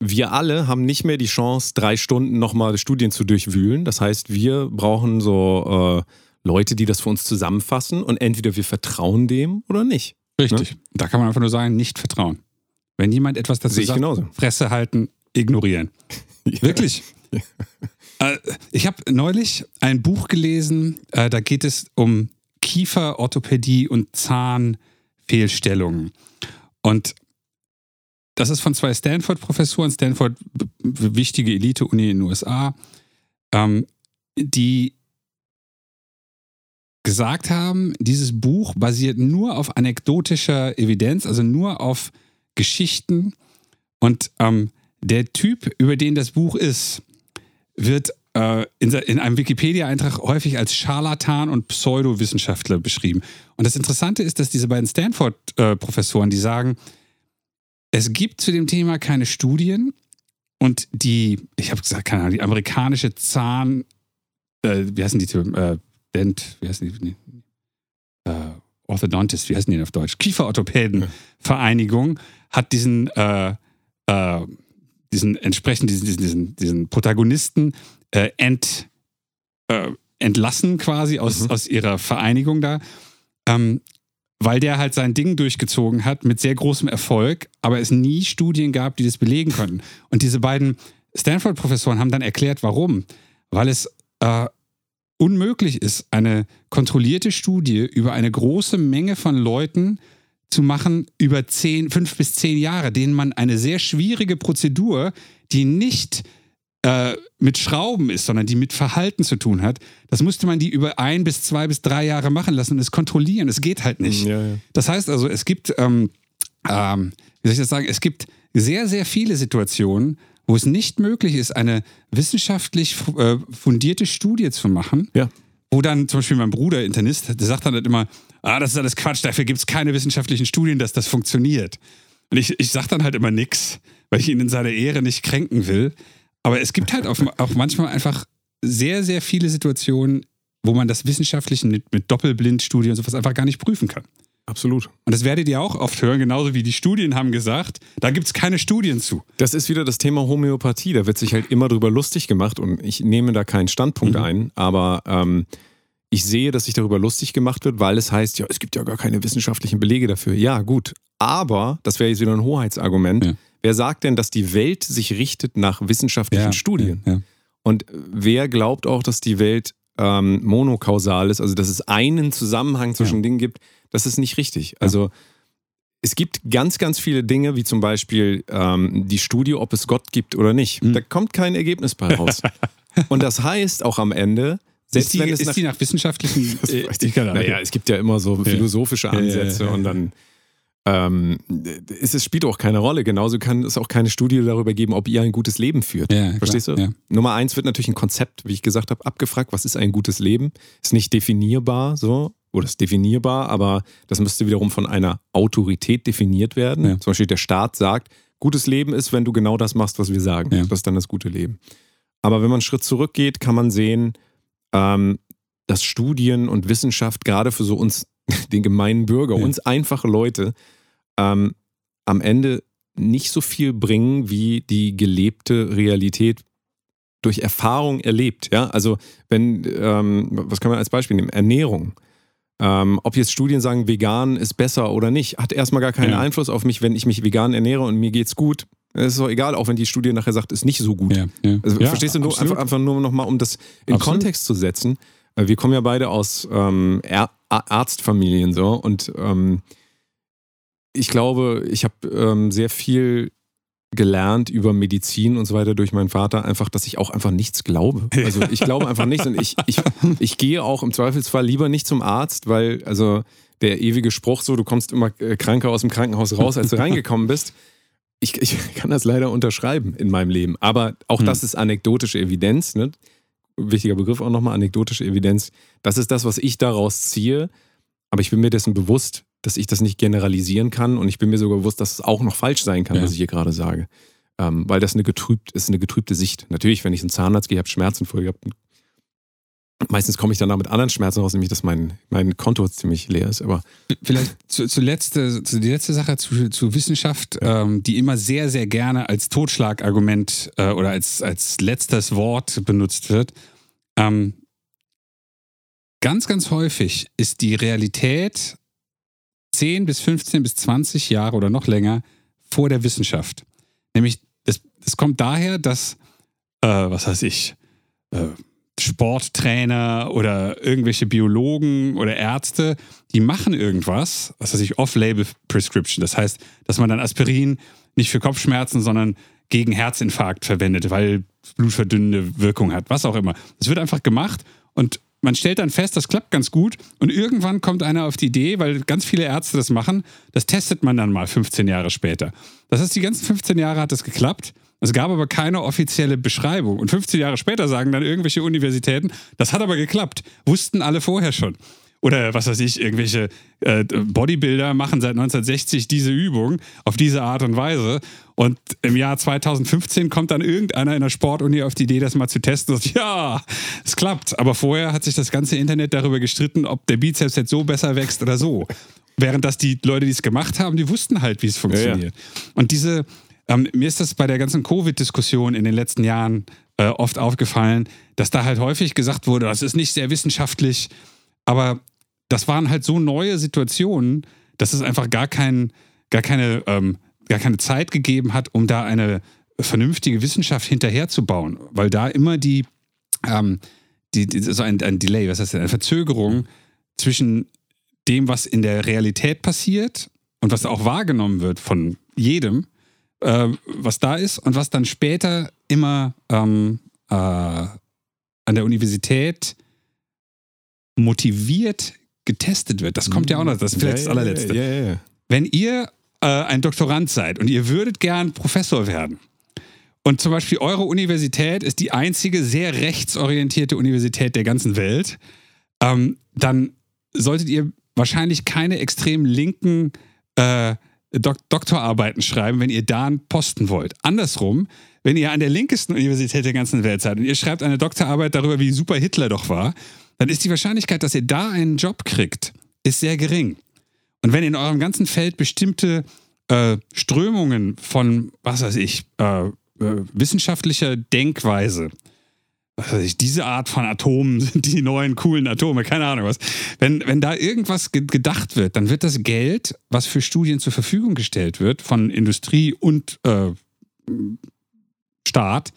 Wir alle haben nicht mehr die Chance, drei Stunden nochmal Studien zu durchwühlen. Das heißt, wir brauchen so äh, Leute, die das für uns zusammenfassen und entweder wir vertrauen dem oder nicht. Richtig. Da kann man einfach nur sagen, nicht vertrauen. Wenn jemand etwas dazu sagt, genauso. Fresse halten, ignorieren. Wirklich. Äh, ich habe neulich ein Buch gelesen, äh, da geht es um Kieferorthopädie und Zahnfehlstellungen. Und das ist von zwei Stanford-Professoren, Stanford, wichtige Elite-Uni in den USA, ähm, die gesagt haben, dieses Buch basiert nur auf anekdotischer Evidenz, also nur auf Geschichten. Und ähm, der Typ, über den das Buch ist, wird äh, in, in einem Wikipedia-Eintrag häufig als Scharlatan und Pseudowissenschaftler beschrieben. Und das Interessante ist, dass diese beiden Stanford-Professoren, die sagen, es gibt zu dem Thema keine Studien und die, ich habe gesagt, keine Ahnung, die amerikanische Zahn, äh, wie heißen die? Äh, Dent, wie heißen die? Äh, Orthodontist, wie heißen die denn auf Deutsch? Kieferorthopädenvereinigung hat diesen, äh, äh, diesen entsprechend diesen, diesen, diesen, Protagonisten äh, ent, äh, entlassen quasi aus, Mhm. aus ihrer Vereinigung da. Ähm, weil der halt sein Ding durchgezogen hat mit sehr großem Erfolg, aber es nie Studien gab, die das belegen konnten. Und diese beiden Stanford-Professoren haben dann erklärt, warum. Weil es äh, unmöglich ist, eine kontrollierte Studie über eine große Menge von Leuten zu machen über zehn, fünf bis zehn Jahre, denen man eine sehr schwierige Prozedur, die nicht äh, mit Schrauben ist, sondern die mit Verhalten zu tun hat, das musste man die über ein bis zwei bis drei Jahre machen lassen und es kontrollieren. Es geht halt nicht. Ja, ja. Das heißt also, es gibt, ähm, ähm, wie soll ich das sagen, es gibt sehr, sehr viele Situationen, wo es nicht möglich ist, eine wissenschaftlich äh, fundierte Studie zu machen, Ja. wo dann zum Beispiel mein Bruder, Internist, der sagt dann halt immer, ah, das ist alles Quatsch, dafür gibt es keine wissenschaftlichen Studien, dass das funktioniert. Und ich, ich sage dann halt immer nichts, weil ich ihn in seiner Ehre nicht kränken will. Aber es gibt halt auch, manchmal einfach sehr, sehr viele Situationen, wo man das Wissenschaftliche mit, mit Doppelblindstudien und sowas einfach gar nicht prüfen kann. Absolut. Und das werdet ihr auch oft hören, genauso wie die Studien haben gesagt, da gibt es keine Studien zu. Das ist wieder das Thema Homöopathie. Da wird sich halt immer drüber lustig gemacht und ich nehme da keinen Standpunkt Mhm. ein, aber ähm, ich sehe, dass sich darüber lustig gemacht wird, weil es heißt, ja, es gibt ja gar keine wissenschaftlichen Belege dafür. Ja, gut. Aber, das wäre jetzt wieder ein Hoheitsargument, Ja. wer sagt denn, dass die Welt sich richtet nach wissenschaftlichen Studien? Ja, ja. Und wer glaubt auch, dass die Welt ähm, monokausal ist, also dass es einen Zusammenhang zwischen Ja. Dingen gibt, das ist nicht richtig. Also es gibt ganz, ganz viele Dinge, wie zum Beispiel ähm, die Studie, ob es Gott gibt oder nicht. Mhm. Da kommt kein Ergebnis bei raus. Und das heißt auch am Ende, selbst Ist die, wenn es ist nach die nach wissenschaftlichen. äh. Naja, es gibt ja immer so philosophische Ansätze und dann ähm, es, es spielt auch keine Rolle. Genauso kann es auch keine Studie darüber geben, ob ihr ein gutes Leben führt. Ja, klar, Verstehst du? ja. Nummer eins wird natürlich ein Konzept, wie ich gesagt habe, abgefragt. Was ist ein gutes Leben? Ist nicht definierbar so. Oder ist definierbar, aber das müsste wiederum von einer Autorität definiert werden. Ja. Zum Beispiel der Staat sagt, gutes Leben ist, wenn du genau das machst, was wir sagen. Das ist dann das gute Leben. Aber wenn man einen Schritt zurückgeht, kann man sehen, ähm, dass Studien und Wissenschaft gerade für so uns, den gemeinen Bürger, Ja. uns einfache Leute, ähm, am Ende nicht so viel bringen, wie die gelebte Realität durch Erfahrung erlebt. Ja, also wenn, ähm, was kann man als Beispiel nehmen? Ernährung. Ähm, ob jetzt Studien sagen, vegan ist besser oder nicht, hat erstmal gar keinen Ja. Einfluss auf mich, wenn ich mich vegan ernähre und mir geht's gut. Es ist doch egal, auch wenn die Studie nachher sagt, ist nicht so gut. Ja, ja. Also verstehst du nur einfach, einfach nur nochmal, um das in Absolut. Kontext zu setzen. Äh, Wir kommen ja beide aus ähm, Arztfamilien so und ähm, ich glaube, ich habe ähm, sehr viel gelernt über Medizin und so weiter durch meinen Vater, einfach, dass ich auch einfach nichts glaube. Also ich glaube einfach nichts und ich, ich, ich gehe auch im Zweifelsfall lieber nicht zum Arzt, weil also der ewige Spruch so, du kommst immer äh, kranker aus dem Krankenhaus raus, als du reingekommen bist. Ich, ich kann das leider unterschreiben in meinem Leben. Aber auch Hm. das ist anekdotische Evidenz. Ne? Wichtiger Begriff auch nochmal, anekdotische Evidenz. Das ist das, was ich daraus ziehe. Aber ich bin mir dessen bewusst, dass ich das nicht generalisieren kann. Und ich bin mir sogar bewusst, dass es auch noch falsch sein kann, Ja. was ich hier gerade sage. Ähm, weil das eine getrübt, ist eine getrübte Sicht. Natürlich, wenn ich zum Zahnarzt gehe, habe Schmerzen vorher gehabt. Meistens komme ich dann mit anderen Schmerzen raus, nämlich dass mein, mein Konto ziemlich leer ist. Aber Vielleicht zu, zu, letzte, zu die letzte Sache zu, zu Wissenschaft, ähm, die immer sehr, sehr gerne als Totschlagargument äh, oder als, als letztes Wort benutzt wird. Ähm, ganz, ganz häufig ist die Realität 10 bis 15 bis 20 Jahre oder noch länger vor der Wissenschaft. Nämlich, es, es kommt daher, dass, äh, was weiß ich, äh, Sporttrainer oder irgendwelche Biologen oder Ärzte, die machen irgendwas, was weiß ich, Off-Label-Prescription. Das heißt, dass man dann Aspirin nicht für Kopfschmerzen, sondern gegen Herzinfarkt verwendet, weil es blutverdünnende Wirkung hat, was auch immer. Das wird einfach gemacht und man stellt dann fest, das klappt ganz gut und irgendwann kommt einer auf die Idee, weil ganz viele Ärzte das machen, das testet man dann mal 15 Jahre später. Das heißt, die ganzen 15 Jahre hat das geklappt. Es gab aber keine offizielle Beschreibung. Und 15 Jahre später sagen dann irgendwelche Universitäten, das hat aber geklappt. Wussten alle vorher schon. Oder was weiß ich, irgendwelche äh, Bodybuilder machen seit 1960 diese Übung auf diese Art und Weise. Und im Jahr 2015 kommt dann irgendeiner in der Sportuni auf die Idee, das mal zu testen und sagt, ja, es klappt. Aber vorher hat sich das ganze Internet darüber gestritten, ob der Bizeps jetzt so besser wächst oder so. Während das die Leute, die es gemacht haben, die wussten halt, wie es funktioniert. Und diese, ähm, mir ist das bei der ganzen Covid-Diskussion in den letzten Jahren äh, oft aufgefallen, dass da halt häufig gesagt wurde, das ist nicht sehr wissenschaftlich, aber das waren halt so neue Situationen, dass es einfach gar, kein, gar, keine, ähm, gar keine Zeit gegeben hat, um da eine vernünftige Wissenschaft hinterherzubauen, weil da immer die, ähm, die, die so ein, ein Delay, was heißt denn, eine Verzögerung zwischen dem, was in der Realität passiert und was auch wahrgenommen wird von jedem, äh, was da ist und was dann später immer ähm, äh, an der Universität motiviert getestet wird. Das kommt ja auch noch, das ist vielleicht das allerletzte. Ja. Wenn ihr äh, ein Doktorand seid und ihr würdet gern Professor werden und zum Beispiel eure Universität ist die einzige sehr rechtsorientierte Universität der ganzen Welt, ähm, dann solltet ihr wahrscheinlich keine extrem linken äh, Dok Doktorarbeiten schreiben, wenn ihr da einen Posten wollt. Andersrum, wenn ihr an der linkesten Universität der ganzen Welt seid und ihr schreibt eine Doktorarbeit darüber, wie super Hitler doch war, dann ist die Wahrscheinlichkeit, dass ihr da einen Job kriegt, ist sehr gering. Und wenn in eurem ganzen Feld bestimmte äh, Strömungen von, was weiß ich, äh, äh, wissenschaftlicher Denkweise, was weiß ich, diese Art von Atomen sind die neuen coolen Atome, keine Ahnung was. Wenn, wenn da irgendwas ge gedacht wird, dann wird das Geld, was für Studien zur Verfügung gestellt wird, von Industrie und äh, Staat,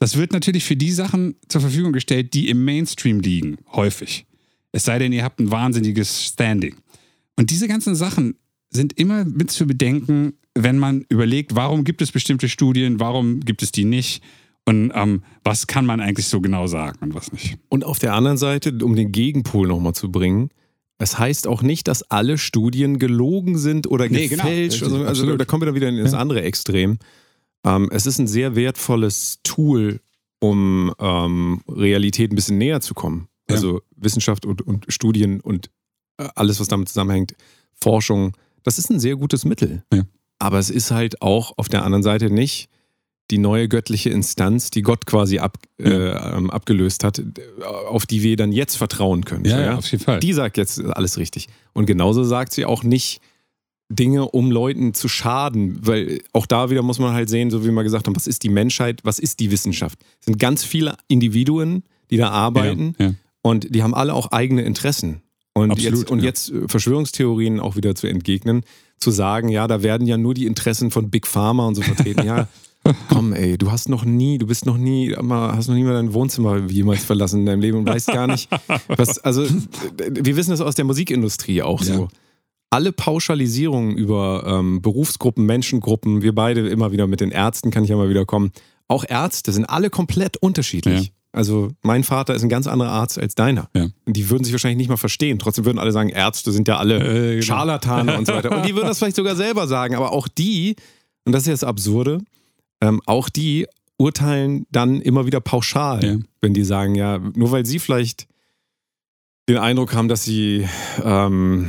das wird natürlich für die Sachen zur Verfügung gestellt, die im Mainstream liegen, häufig. Es sei denn, ihr habt ein wahnsinniges Standing. Und diese ganzen Sachen sind immer mit zu bedenken, wenn man überlegt, warum gibt es bestimmte Studien, warum gibt es die nicht und ähm, was kann man eigentlich so genau sagen und was nicht. Und auf der anderen Seite, um den Gegenpol nochmal zu bringen, Es heißt auch nicht, dass alle Studien gelogen sind oder Nee, genau. gefälscht. Richtig, also, also da kommen wir dann wieder in das Ja. andere Extrem. Ähm, es ist ein sehr wertvolles Tool, um ähm, Realität ein bisschen näher zu kommen. Ja. Also Wissenschaft und, und Studien und alles, was damit zusammenhängt, Forschung, das ist ein sehr gutes Mittel. Ja. Aber es ist halt auch auf der anderen Seite nicht die neue göttliche Instanz, die Gott quasi ab, äh, ähm, abgelöst hat, auf die wir dann jetzt vertrauen können. Ja, ja, auf jeden Fall. Die sagt jetzt alles richtig. Und genauso sagt sie auch nicht Dinge, um Leuten zu schaden, weil auch da wieder muss man halt sehen, so wie wir gesagt haben, was ist die Menschheit, was ist die Wissenschaft? Es sind ganz viele Individuen, die da arbeiten ja, ja. und die haben alle auch eigene Interessen. Und Absolut, jetzt, und ja. jetzt äh, Verschwörungstheorien auch wieder zu entgegnen, zu sagen, ja, da werden ja nur die Interessen von Big Pharma und so vertreten. Ja, komm, ey, du hast noch nie, du bist noch nie, hast noch nie mal dein Wohnzimmer jemals verlassen in deinem Leben und weißt gar nicht, was, also äh, wir wissen das aus der Musikindustrie auch Ja. so. Alle Pauschalisierungen über ähm, Berufsgruppen, Menschengruppen, wir beide immer wieder mit den Ärzten, kann ich ja mal wieder kommen. Auch Ärzte sind alle komplett unterschiedlich. Ja. Also mein Vater ist ein ganz anderer Arzt als deiner. Ja. Und die würden sich wahrscheinlich nicht mal verstehen. Trotzdem würden alle sagen, Ärzte sind ja alle Äh, genau. Scharlatane und so weiter. Und die würden das vielleicht sogar selber sagen. Aber auch die, und das ist jetzt das Absurde, ähm, auch die urteilen dann immer wieder pauschal, Ja. wenn die sagen, ja, nur weil sie vielleicht den Eindruck haben, dass sie ähm,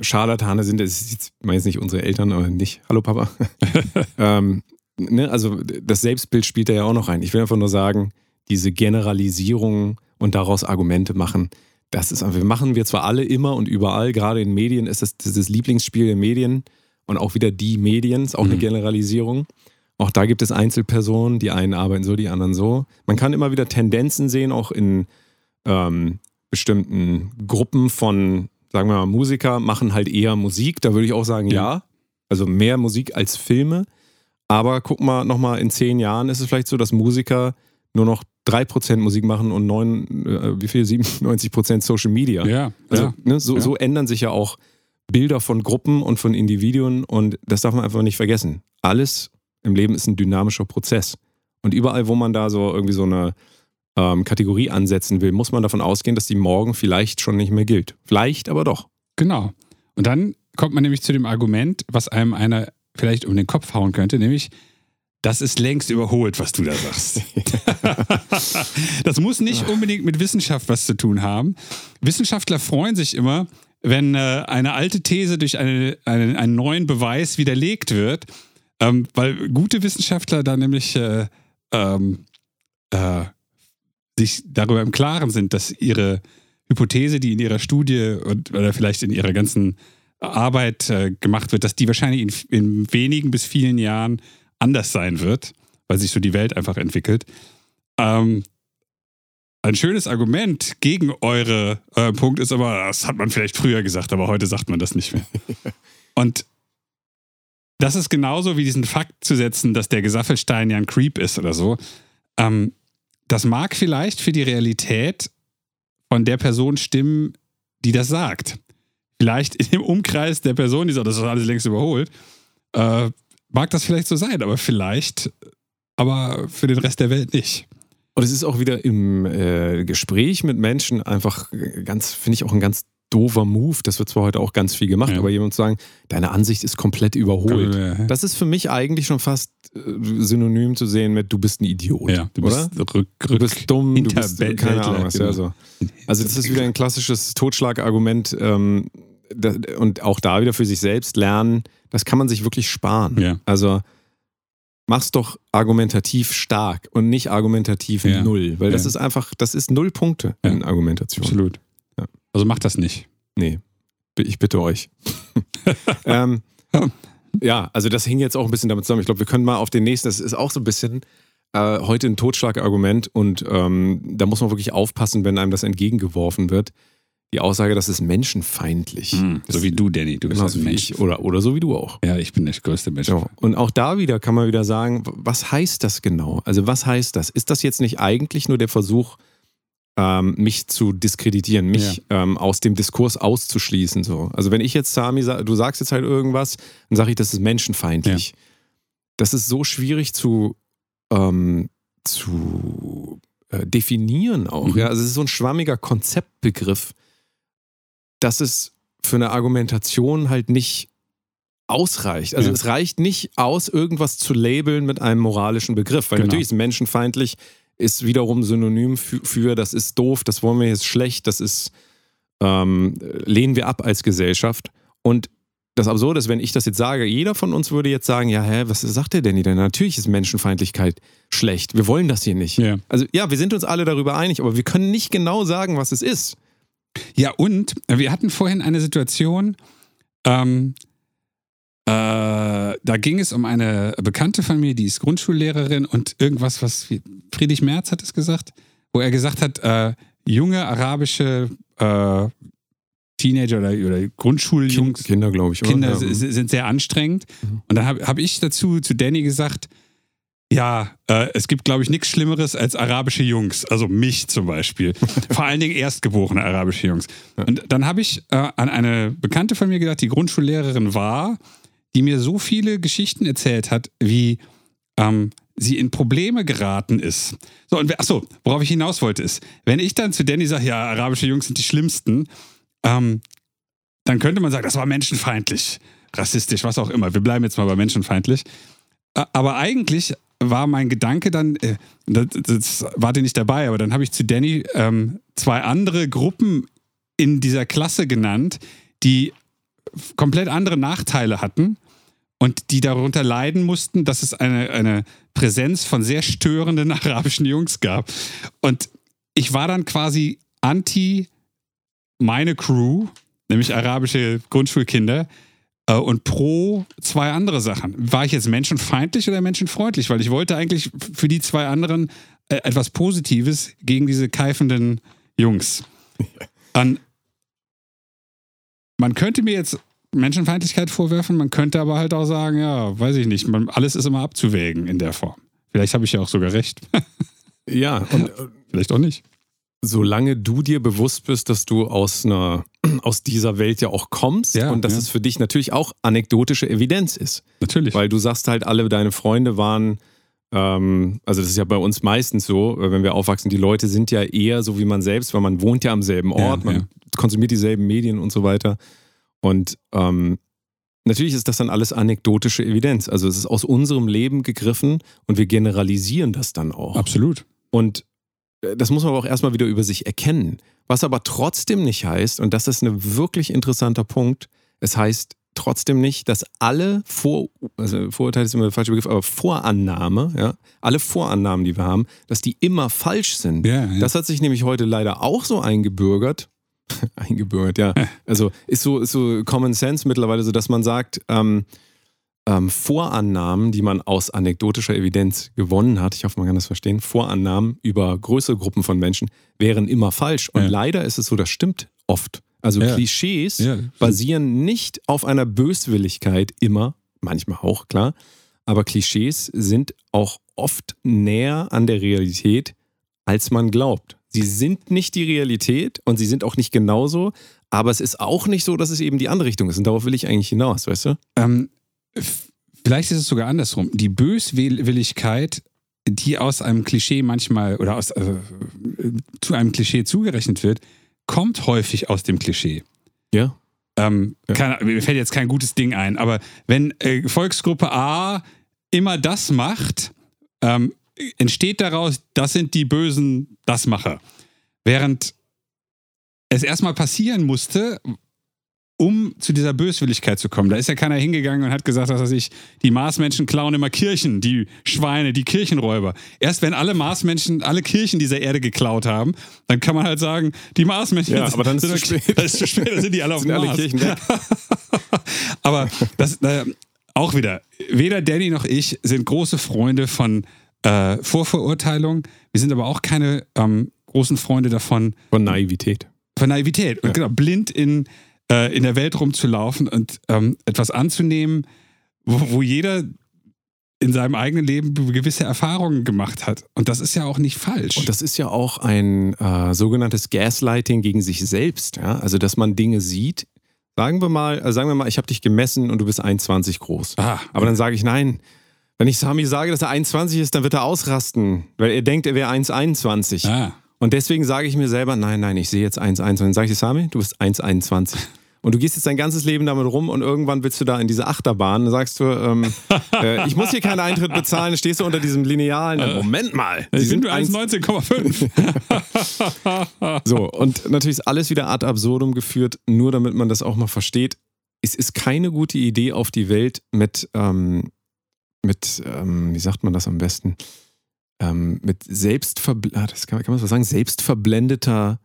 Scharlatane sind, das ist jetzt, ich meine jetzt nicht unsere Eltern, aber nicht, hallo Papa. ähm, ne, also das Selbstbild spielt da ja auch noch rein. Ich will einfach nur sagen, diese Generalisierung und daraus Argumente machen, das ist, wir machen wir zwar alle immer und überall, gerade in Medien ist das, das, ist das Lieblingsspiel der Medien und auch wieder die Medien, ist auch eine Mhm. Generalisierung. Auch da gibt es Einzelpersonen, die einen arbeiten so, die anderen so. Man kann immer wieder Tendenzen sehen, auch in ähm, bestimmten Gruppen von, sagen wir mal, Musiker machen halt eher Musik. Da würde ich auch sagen. Ja. Also mehr Musik als Filme. Aber guck mal, nochmal in zehn Jahren ist es vielleicht so, dass Musiker nur noch 3% Musik machen und 9, äh, wie viel? 97% Social Media. Ja, Also ja. ne, so, Ja. so ändern sich ja auch Bilder von Gruppen und von Individuen und das darf man einfach nicht vergessen. Alles im Leben ist ein dynamischer Prozess. Und überall, wo man da so irgendwie so eine ähm, Kategorie ansetzen will, muss man davon ausgehen, dass die morgen vielleicht schon nicht mehr gilt. Vielleicht, aber doch. Genau. Und dann kommt man nämlich zu dem Argument, was einem einer vielleicht um den Kopf hauen könnte, nämlich, das ist längst überholt, was du da sagst. das muss nicht unbedingt mit Wissenschaft was zu tun haben. Wissenschaftler freuen sich immer, wenn äh, eine alte These durch eine, eine, einen neuen Beweis widerlegt wird, ähm, weil gute Wissenschaftler da nämlich äh, ähm, äh, sich darüber im Klaren sind, dass ihre Hypothese, die in ihrer Studie und, oder vielleicht in ihrer ganzen Arbeit äh, gemacht wird, dass die wahrscheinlich in, in wenigen bis vielen Jahren anders sein wird, weil sich so die Welt einfach entwickelt. Ähm, ein schönes Argument gegen eure äh, Punkt ist aber, das hat man vielleicht früher gesagt, aber heute sagt man das nicht mehr. Und das ist genauso wie diesen Fakt zu setzen, dass der Gesaffelstein ja ein Creep ist oder so. Ähm, das mag vielleicht für die Realität von der Person stimmen, die das sagt. Vielleicht im Umkreis der Person, die sagt, das ist alles längst überholt, äh, mag das vielleicht so sein, aber vielleicht, aber für den Rest der Welt nicht. Und es ist auch wieder im äh, Gespräch mit Menschen einfach ganz, finde ich auch ein ganz doofer Move. Das wird zwar heute auch ganz viel gemacht, Ja. aber jemand zu sagen, deine Ansicht ist komplett überholt. Ja, Das ist für mich eigentlich schon fast äh, synonym zu sehen mit du bist ein Idiot. du oder? bist rück, Du rück, bist dumm, du bist keine Ahnung was. genau. Ja, so. Also das ist wieder ein klassisches Totschlagargument ähm, und auch da wieder für sich selbst lernen, das kann man sich wirklich sparen. Ja. Also mach's doch argumentativ stark und nicht argumentativ Ja. null, weil das Ja. ist einfach, das ist null Punkte in Argumentation. Absolut. Also macht das nicht. Nee, ich bitte euch. ähm, ja, also das hing jetzt auch ein bisschen damit zusammen. Ich glaube, wir können mal auf den nächsten, das ist auch so ein bisschen äh, heute ein Totschlagargument und ähm, da muss man wirklich aufpassen, wenn einem das entgegengeworfen wird. Die Aussage, das ist menschenfeindlich. Hm, so wie du, Danny. Du bist Genauso ein wie Mensch. ich oder, oder so wie du auch. Ja, ich bin der größte Mensch. So. Und auch da wieder kann man wieder sagen, was heißt das genau? Also was heißt das? Ist das jetzt nicht eigentlich nur der Versuch, ähm, mich zu diskreditieren, mich ähm, aus dem Diskurs auszuschließen? So? Also wenn ich jetzt, Sami, sa- du sagst jetzt halt irgendwas, dann sage ich, das ist menschenfeindlich. Das ist so schwierig zu, ähm, zu äh, definieren auch. Mhm. Ja? Also es ist so ein schwammiger Konzeptbegriff. Dass es für eine Argumentation halt nicht ausreicht. Also Ja. es reicht nicht aus, irgendwas zu labeln mit einem moralischen Begriff, weil Genau. natürlich ist menschenfeindlich, ist wiederum synonym für, für das ist doof, das wollen wir jetzt schlecht, das ist ähm, lehnen wir ab als Gesellschaft. Und das Absurde ist, wenn ich das jetzt sage, jeder von uns würde jetzt sagen, ja, hä, was sagt der Danny denn? Natürlich ist Menschenfeindlichkeit schlecht. Wir wollen das hier nicht. Ja. Also ja, wir sind uns alle darüber einig, aber wir können nicht genau sagen, was es ist. Ja, und wir hatten vorhin eine Situation, ähm, äh, da ging es um eine Bekannte von mir, die ist Grundschullehrerin und irgendwas, was Friedrich Merz hat es gesagt, wo er gesagt hat, äh, junge arabische äh, Teenager oder, oder Grundschuljungs, Kinder, glaube ich. oder? Kinder Ja. s- sind sehr anstrengend. Mhm. Und dann habe hab ich dazu zu Danny gesagt, ja, äh, es gibt, glaube ich, nichts Schlimmeres als arabische Jungs. Also mich zum Beispiel. Vor allen Dingen erstgeborene arabische Jungs. Und dann habe ich äh, an eine Bekannte von mir gedacht, die Grundschullehrerin war, die mir so viele Geschichten erzählt hat, wie ähm, sie in Probleme geraten ist. So, und achso, worauf ich hinaus wollte, ist, wenn ich dann zu Danny sage, ja, arabische Jungs sind die schlimmsten, ähm, dann könnte man sagen, das war menschenfeindlich, rassistisch, was auch immer. Wir bleiben jetzt mal bei menschenfeindlich. Ä- Aber eigentlich war mein Gedanke dann, äh, das, das warte nicht dabei, aber dann habe ich zu Danny ähm, zwei andere Gruppen in dieser Klasse genannt, die komplett andere Nachteile hatten und die darunter leiden mussten, dass es eine, eine Präsenz von sehr störenden arabischen Jungs gab. Und ich war dann quasi anti meine Crew, nämlich arabische Grundschulkinder, und pro zwei andere Sachen. War ich jetzt menschenfeindlich oder menschenfreundlich? Weil ich wollte eigentlich für die zwei anderen äh, etwas Positives gegen diese keifenden Jungs. An, man könnte mir jetzt Menschenfeindlichkeit vorwerfen, man könnte aber halt auch sagen, ja, weiß ich nicht, man, alles ist immer abzuwägen in der Form. Vielleicht habe ich ja auch sogar recht. Ja, und äh, Vielleicht auch nicht. Solange du dir bewusst bist, dass du aus einer aus dieser Welt ja auch kommst Ja, und dass ja. es für dich natürlich auch anekdotische Evidenz ist. Natürlich. Weil du sagst halt, alle deine Freunde waren, ähm, also das ist ja bei uns meistens so, äh, wenn wir aufwachsen, die Leute sind ja eher so wie man selbst, weil man wohnt ja am selben Ort, Ja, man konsumiert dieselben Medien und so weiter. Und ähm, natürlich ist das dann alles anekdotische Evidenz. Also es ist aus unserem Leben gegriffen und wir generalisieren das dann auch. Absolut. Und das muss man aber auch erstmal wieder über sich erkennen. Was aber trotzdem nicht heißt, und das ist ein wirklich interessanter Punkt, es heißt trotzdem nicht, dass alle Vor also Vorurteile ist immer der falsche Begriff, aber Vorannahme, ja, alle Vorannahmen, die wir haben, dass die immer falsch sind. Ja, ja. Das hat sich nämlich heute leider auch so eingebürgert. eingebürgert, ja. Also ist so, ist so Common Sense mittlerweile, so dass man sagt, ähm, ähm, Vorannahmen, die man aus anekdotischer Evidenz gewonnen hat, ich hoffe, man kann das verstehen, Vorannahmen über größere Gruppen von Menschen wären immer falsch. Und Ja. leider ist es so, das stimmt oft. Also Ja. Klischees Ja. basieren nicht auf einer Böswilligkeit immer, manchmal auch, klar, aber Klischees sind auch oft näher an der Realität, als man glaubt. Sie sind nicht die Realität und sie sind auch nicht genauso, aber es ist auch nicht so, dass es eben die andere Richtung ist. Und darauf will ich eigentlich hinaus, weißt du? Ähm, vielleicht ist es sogar andersrum. Die Böswilligkeit, die aus einem Klischee manchmal oder aus, äh, zu einem Klischee zugerechnet wird, kommt häufig aus dem Klischee. Ja. Ähm, Ja. keine, mir fällt jetzt kein gutes Ding ein, aber wenn äh, Volksgruppe A immer das macht, ähm, entsteht daraus, das sind die bösen Dasmacher. Während es erstmal passieren musste, um zu dieser Böswilligkeit zu kommen. Da ist ja keiner hingegangen und hat gesagt, weiß ich, die Marsmenschen klauen immer Kirchen, die Schweine, die Kirchenräuber. Erst wenn alle Marsmenschen alle Kirchen dieser Erde geklaut haben, dann kann man halt sagen, die Marsmenschen Ja, aber dann ist sind es zu spät. Dann ist zu spät, dann sind die alle auf dem Mars. Kirchen weg. Aber das äh, auch wieder, weder Danny noch ich sind große Freunde von äh, Vorverurteilung. Wir sind aber auch keine ähm, großen Freunde davon, Von Naivität. von Naivität. Und genau, blind in, äh, in der Welt rumzulaufen und ähm, etwas anzunehmen, wo, wo jeder in seinem eigenen Leben gewisse Erfahrungen gemacht hat. Und das ist ja auch nicht falsch. Und das ist ja auch ein äh, sogenanntes Gaslighting gegen sich selbst. Ja? Also, dass man Dinge sieht. Sagen wir mal, also sagen wir mal, ich habe dich gemessen und du bist 1,20 groß. ah, Aber dann sage ich nein. Wenn ich Sami sage, dass er 1,20 ist, dann wird er ausrasten, weil er denkt, er wäre 1,21. ah, Und deswegen sage ich mir selber, nein, nein, ich sehe jetzt 1,1. Und dann sage ich Sami, du bist 1,21. Und du gehst jetzt dein ganzes Leben damit rum und irgendwann willst du da in diese Achterbahn. Dann sagst du, ähm, äh, ich muss hier keinen Eintritt bezahlen, dann stehst du unter diesem Linealen. Äh, Moment mal. Die Sie sind sind 1,19,5. so, und natürlich ist alles wieder ad absurdum geführt, nur damit man das auch mal versteht. Es ist keine gute Idee, auf die Welt mit, ähm, mit ähm, wie sagt man das am besten, ähm, mit selbstverbl ah, das kann, kann man so sagen, selbstverblendeter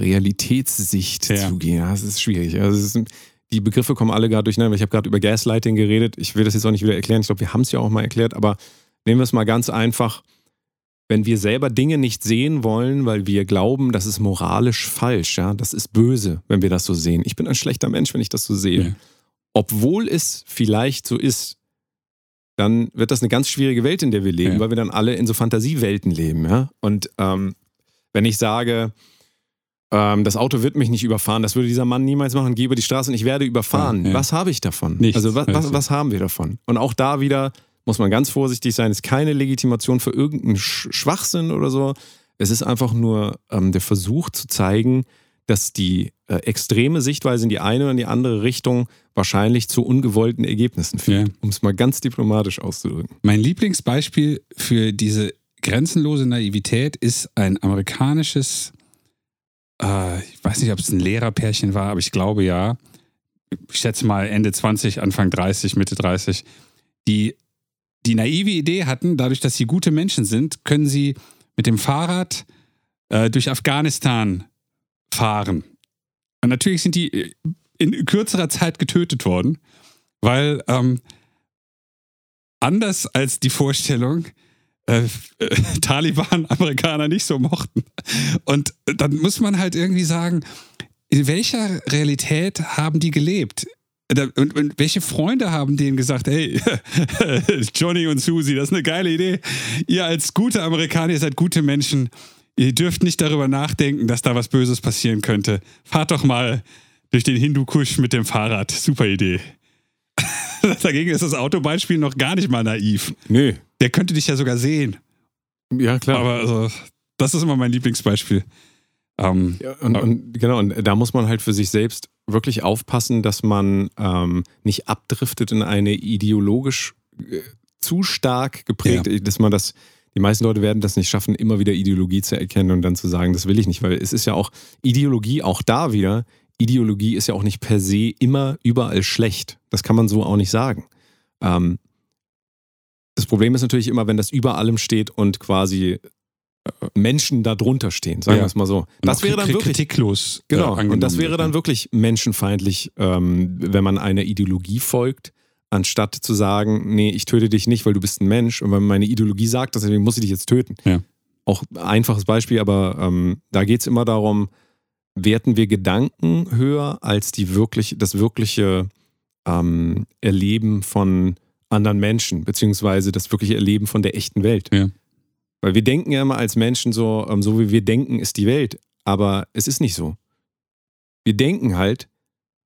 Realitätssicht Ja. zu gehen. Das ist schwierig. Also ist, die Begriffe kommen alle gerade durcheinander. Ich habe gerade über Gaslighting geredet. Ich will das jetzt auch nicht wieder erklären. Ich glaube, wir haben es ja auch mal erklärt, aber nehmen wir es mal ganz einfach. Wenn wir selber Dinge nicht sehen wollen, weil wir glauben, das ist moralisch falsch, ja, das ist böse, wenn wir das so sehen. Ich bin ein schlechter Mensch, wenn ich das so sehe. Ja. Obwohl es vielleicht so ist, dann wird das eine ganz schwierige Welt, in der wir leben, Ja. weil wir dann alle in so Fantasiewelten leben, ja. Und ähm, wenn ich sage, ähm, das Auto wird mich nicht überfahren, das würde dieser Mann niemals machen, gehe über die Straße und ich werde überfahren. Ja, ja. Was habe ich davon? Nichts, also was, was, was haben wir davon? Und auch da wieder muss man ganz vorsichtig sein, ist keine Legitimation für irgendeinen Sch Schwachsinn oder so. Es ist einfach nur ähm, der Versuch zu zeigen, dass die äh, extreme Sichtweise in die eine oder in die andere Richtung wahrscheinlich zu ungewollten Ergebnissen führt, Ja. um es mal ganz diplomatisch auszudrücken. Mein Lieblingsbeispiel für diese grenzenlose Naivität ist ein amerikanisches, äh, ich weiß nicht, ob es ein Lehrerpärchen war, aber ich glaube ja. Ich schätze mal Ende 20, Anfang 30, Mitte 30, die die naive Idee hatten, dadurch, dass sie gute Menschen sind, können sie mit dem Fahrrad äh, durch Afghanistan fahren. Und natürlich sind die äh, in kürzerer Zeit getötet worden, weil ähm, anders als die Vorstellung, äh, Taliban Amerikaner nicht so mochten. Und dann muss man halt irgendwie sagen, in welcher Realität haben die gelebt? Und, und welche Freunde haben denen gesagt, hey, Johnny und Susie, das ist eine geile Idee. Ihr als gute Amerikaner, ihr seid gute Menschen. Ihr dürft nicht darüber nachdenken, dass da was Böses passieren könnte. Fahrt doch mal durch den Hindu-Kusch mit dem Fahrrad. Super Idee. Dagegen ist das Autobeispiel noch gar nicht mal naiv. Nö. Der könnte dich ja sogar sehen. Ja, klar. Aber also, das ist immer mein Lieblingsbeispiel. Ähm, Ja, und, und genau, und da muss man halt für sich selbst wirklich aufpassen, dass man ähm, nicht abdriftet in eine ideologisch äh, zu stark geprägte, dass man das, die meisten Leute werden das nicht schaffen, immer wieder Ideologie zu erkennen und dann zu sagen, das will ich nicht, weil es ist ja auch Ideologie, auch da wieder, Ideologie ist ja auch nicht per se immer überall schlecht. Das kann man so auch nicht sagen. Ähm, das Problem ist natürlich immer, wenn das über allem steht und quasi äh, Menschen da drunter stehen, sagen Ja. wir es mal so. Das wäre dann wirklich kritiklos. äh, Genau, angenommen und das wäre dann ne? wirklich menschenfeindlich, ähm, wenn man einer Ideologie folgt, anstatt zu sagen, nee, ich töte dich nicht, weil du bist ein Mensch. Und wenn meine Ideologie sagt, deswegen muss ich dich jetzt töten. Ja. Auch einfaches Beispiel, aber ähm, da geht es immer darum, werten wir Gedanken höher als die wirklich, das wirkliche ähm, Erleben von anderen Menschen, beziehungsweise das wirkliche Erleben von der echten Welt. Ja. Weil wir denken ja immer als Menschen so, ähm, so wie wir denken, ist die Welt. Aber es ist nicht so. Wir denken halt,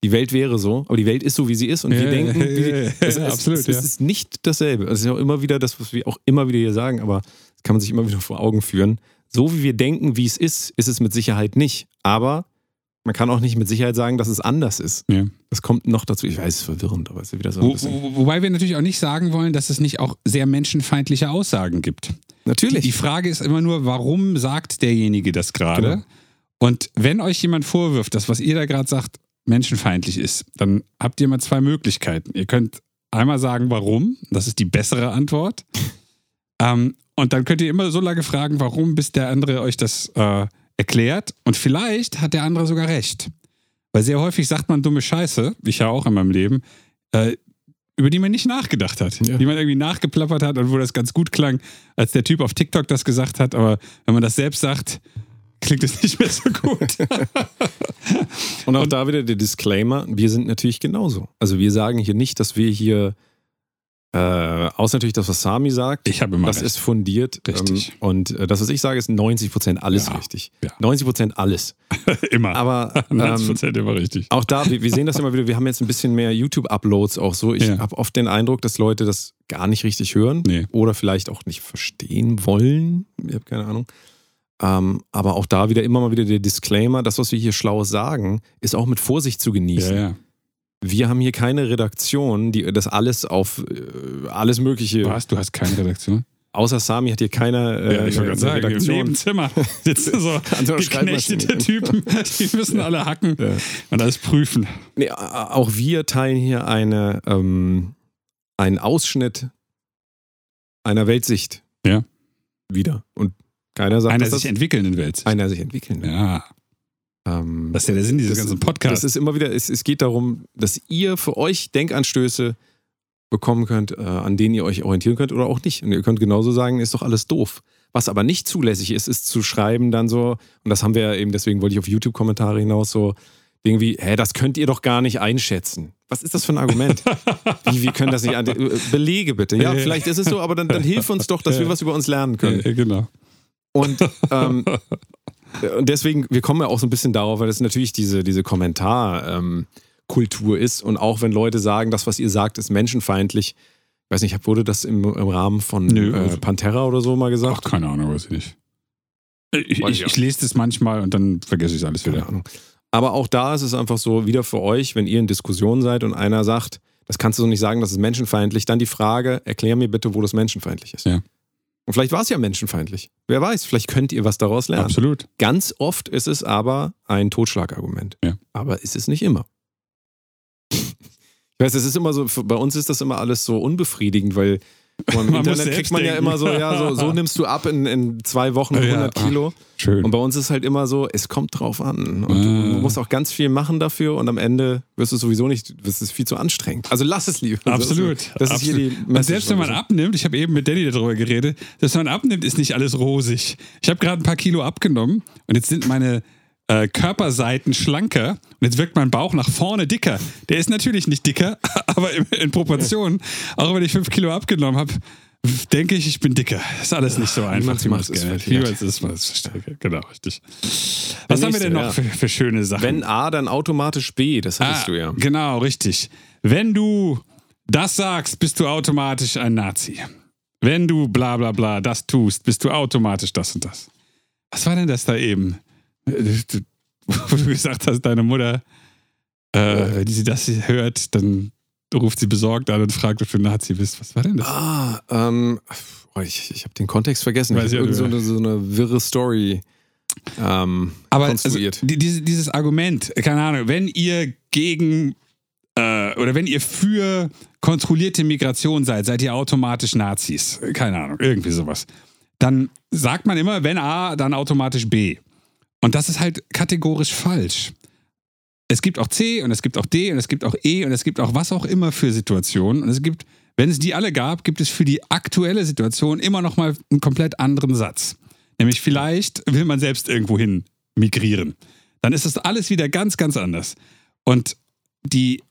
die Welt wäre so, aber die Welt ist so, wie sie ist. Und wir Ja, denken, ja, ja, ja, es, absolut, es, es ist nicht dasselbe. Es ist ja auch immer wieder das, was wir auch immer wieder hier sagen, aber das kann man sich immer wieder vor Augen führen. So wie wir denken, wie es ist, ist es mit Sicherheit nicht. Aber man kann auch nicht mit Sicherheit sagen, dass es anders ist. Ja. Das kommt noch dazu. Ich weiß, es ist verwirrend, aber es ist ja wieder so ein Wo, wo, wobei wir natürlich auch nicht sagen wollen, dass es nicht auch sehr menschenfeindliche Aussagen gibt. Natürlich. Die Frage ist immer nur, warum sagt derjenige das gerade? Genau. Und wenn euch jemand vorwirft, dass was ihr da gerade sagt, menschenfeindlich ist, dann habt ihr mal zwei Möglichkeiten. Ihr könnt einmal sagen, warum, das ist die bessere Antwort. ähm, und dann könnt ihr immer so lange fragen, warum, bis der andere euch das äh, erklärt. Und vielleicht hat der andere sogar recht. Weil sehr häufig sagt man dumme Scheiße, ich ja auch in meinem Leben, äh, über die man nicht nachgedacht hat. Ja. Die man irgendwie nachgeplappert hat und wo das ganz gut klang, als der Typ auf TikTok das gesagt hat. Aber wenn man das selbst sagt, klingt es nicht mehr so gut. Und auch da wieder der Disclaimer, wir sind natürlich genauso. Also wir sagen hier nicht, dass wir hier, äh, außer natürlich das, was Sami sagt, Ich habe immer das recht. ist fundiert. Richtig. Ähm, und äh, das, was ich sage, ist 90% alles Ja, richtig. ja. 90% alles. immer. Aber 90% ähm, immer richtig. auch da, wir, wir sehen das immer wieder, wir haben jetzt ein bisschen mehr YouTube-Uploads auch so. Ich Ja. habe oft den Eindruck, dass Leute das gar nicht richtig hören Nee. oder vielleicht auch nicht verstehen wollen. Ich habe keine Ahnung. Ähm, aber auch da wieder immer mal wieder der Disclaimer, das, was wir hier schlau sagen, ist auch mit Vorsicht zu genießen. Ja, ja. Wir haben hier keine Redaktion, die das alles auf äh, alles Mögliche. Was? Du hast keine Redaktion? Außer Sami hat hier keine äh, Ja, ich wollte gerade eine sagen, im Nebenzimmer sitzen so geknechtete. Typen, die müssen alle hacken und alles prüfen. Nee, auch wir teilen hier eine, ähm, einen Ausschnitt einer Weltsicht Ja. wieder. Und keiner sagt, Einer sich das entwickelnden Welt. einer sich entwickeln will. Ja, Ähm, das ist ja der Sinn dieses ganzen Podcasts. Das ist immer wieder, es, es geht darum, dass ihr für euch Denkanstöße bekommen könnt, äh, an denen ihr euch orientieren könnt oder auch nicht. Und ihr könnt genauso sagen, ist doch alles doof. Was aber nicht zulässig ist, ist zu schreiben dann so, und das haben wir ja eben, deswegen wollte ich auf YouTube-Kommentare hinaus so, irgendwie, hä, das könnt ihr doch gar nicht einschätzen. Was ist das für ein Argument? Wie, wir können das nicht an, äh, belege bitte. Ja, vielleicht ist es so, aber dann, dann hilf uns doch, dass wir was über uns lernen können. Genau. Und, ähm, und deswegen, wir kommen ja auch so ein bisschen darauf, weil das natürlich diese, diese Kommentarkultur ist. Und auch wenn Leute sagen, das, was ihr sagt, ist menschenfeindlich. Ich weiß nicht, wurde das im, im Rahmen von Nö, äh, also- Pantera oder so mal Ach, gesagt? keine Ahnung, weiß ich nicht. Ich, ich, ich lese das manchmal und dann vergesse ich es alles wieder. Aber auch da ist es einfach so, wieder für euch, wenn ihr in Diskussion seid und einer sagt, das kannst du so nicht sagen, das ist menschenfeindlich, dann die Frage, erklär mir bitte, wo das menschenfeindlich ist. Ja. Vielleicht war es ja menschenfeindlich. Wer weiß, vielleicht könnt ihr was daraus lernen. Absolut. Ganz oft ist es aber ein Totschlagargument. Ja. Aber ist es nicht immer. Ich weiß, es ist immer so, bei uns ist das immer alles so unbefriedigend, weil im Man muss Internet kriegt man ja denken. immer so, ja, so, so nimmst du ab in, in zwei Wochen 100 Ja. Kilo. Schön. Und bei uns ist halt immer so, es kommt drauf an. Und Ah. du musst auch ganz viel machen dafür und am Ende wirst du es sowieso nicht, wirst es viel zu anstrengend. Also lass es lieber. Absolut. Das ist hier die Absolut. Und Message selbst wenn man so. abnimmt, ich habe eben mit Danny darüber geredet, dass wenn man abnimmt, ist nicht alles rosig. Ich habe gerade ein paar Kilo abgenommen und jetzt sind meine äh, Körperseiten schlanker und jetzt wirkt mein Bauch nach vorne dicker. Der ist natürlich nicht dicker, aber in, in Proportionen, auch wenn ich fünf Kilo abgenommen habe, denke ich, ich bin dicker. Ist alles nicht so einfach. Wie man es. Niemals ist man es. Genau, richtig. Was Der haben wir denn noch ja. für, für schöne Sachen? Wenn A, dann automatisch B, das hattest du ja. Genau, richtig. Wenn du das sagst, bist du automatisch ein Nazi. Wenn du bla bla bla das tust, bist du automatisch das und das. Was war denn das da eben? Äh, du- Wo du gesagt hast, deine Mutter, äh, wenn sie das hört, dann ruft sie besorgt an und fragt, ob du ein Nazi bist. Was war denn das? Ah, ähm, oh, ich, ich habe den Kontext vergessen. Weiß ich habe auch so eine, so eine wirre Story ähm, Aber also, konstruiert. die- diese, dieses Argument, keine Ahnung, wenn ihr gegen äh, oder wenn ihr für kontrollierte Migration seid, seid ihr automatisch Nazis. Keine Ahnung, irgendwie sowas. Dann sagt man immer, wenn A, dann automatisch B. Und das ist halt kategorisch falsch. Es gibt auch C und es gibt auch D und es gibt auch E und es gibt auch was auch immer für Situationen. Und es gibt, wenn es die alle gab, gibt es für die aktuelle Situation immer noch mal einen komplett anderen Satz. Nämlich vielleicht will man selbst irgendwo hin migrieren. Dann ist das alles wieder ganz, ganz anders. Und die,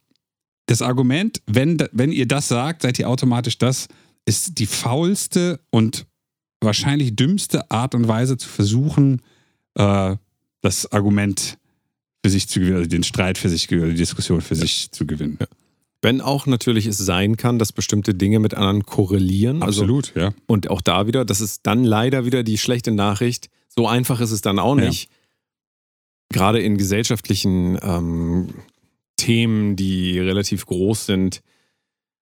das Argument, wenn, wenn ihr das sagt, seid ihr automatisch das, ist die faulste und wahrscheinlich dümmste Art und Weise zu versuchen, äh, das Argument für sich zu gewinnen, also den Streit für sich, oder die Diskussion für sich zu gewinnen. Wenn auch natürlich es sein kann, dass bestimmte Dinge mit anderen korrelieren. Also, Absolut, ja. und auch da wieder, das ist dann leider wieder die schlechte Nachricht. So einfach ist es dann auch Ja. nicht. Gerade in gesellschaftlichen ähm, Themen, die relativ groß sind.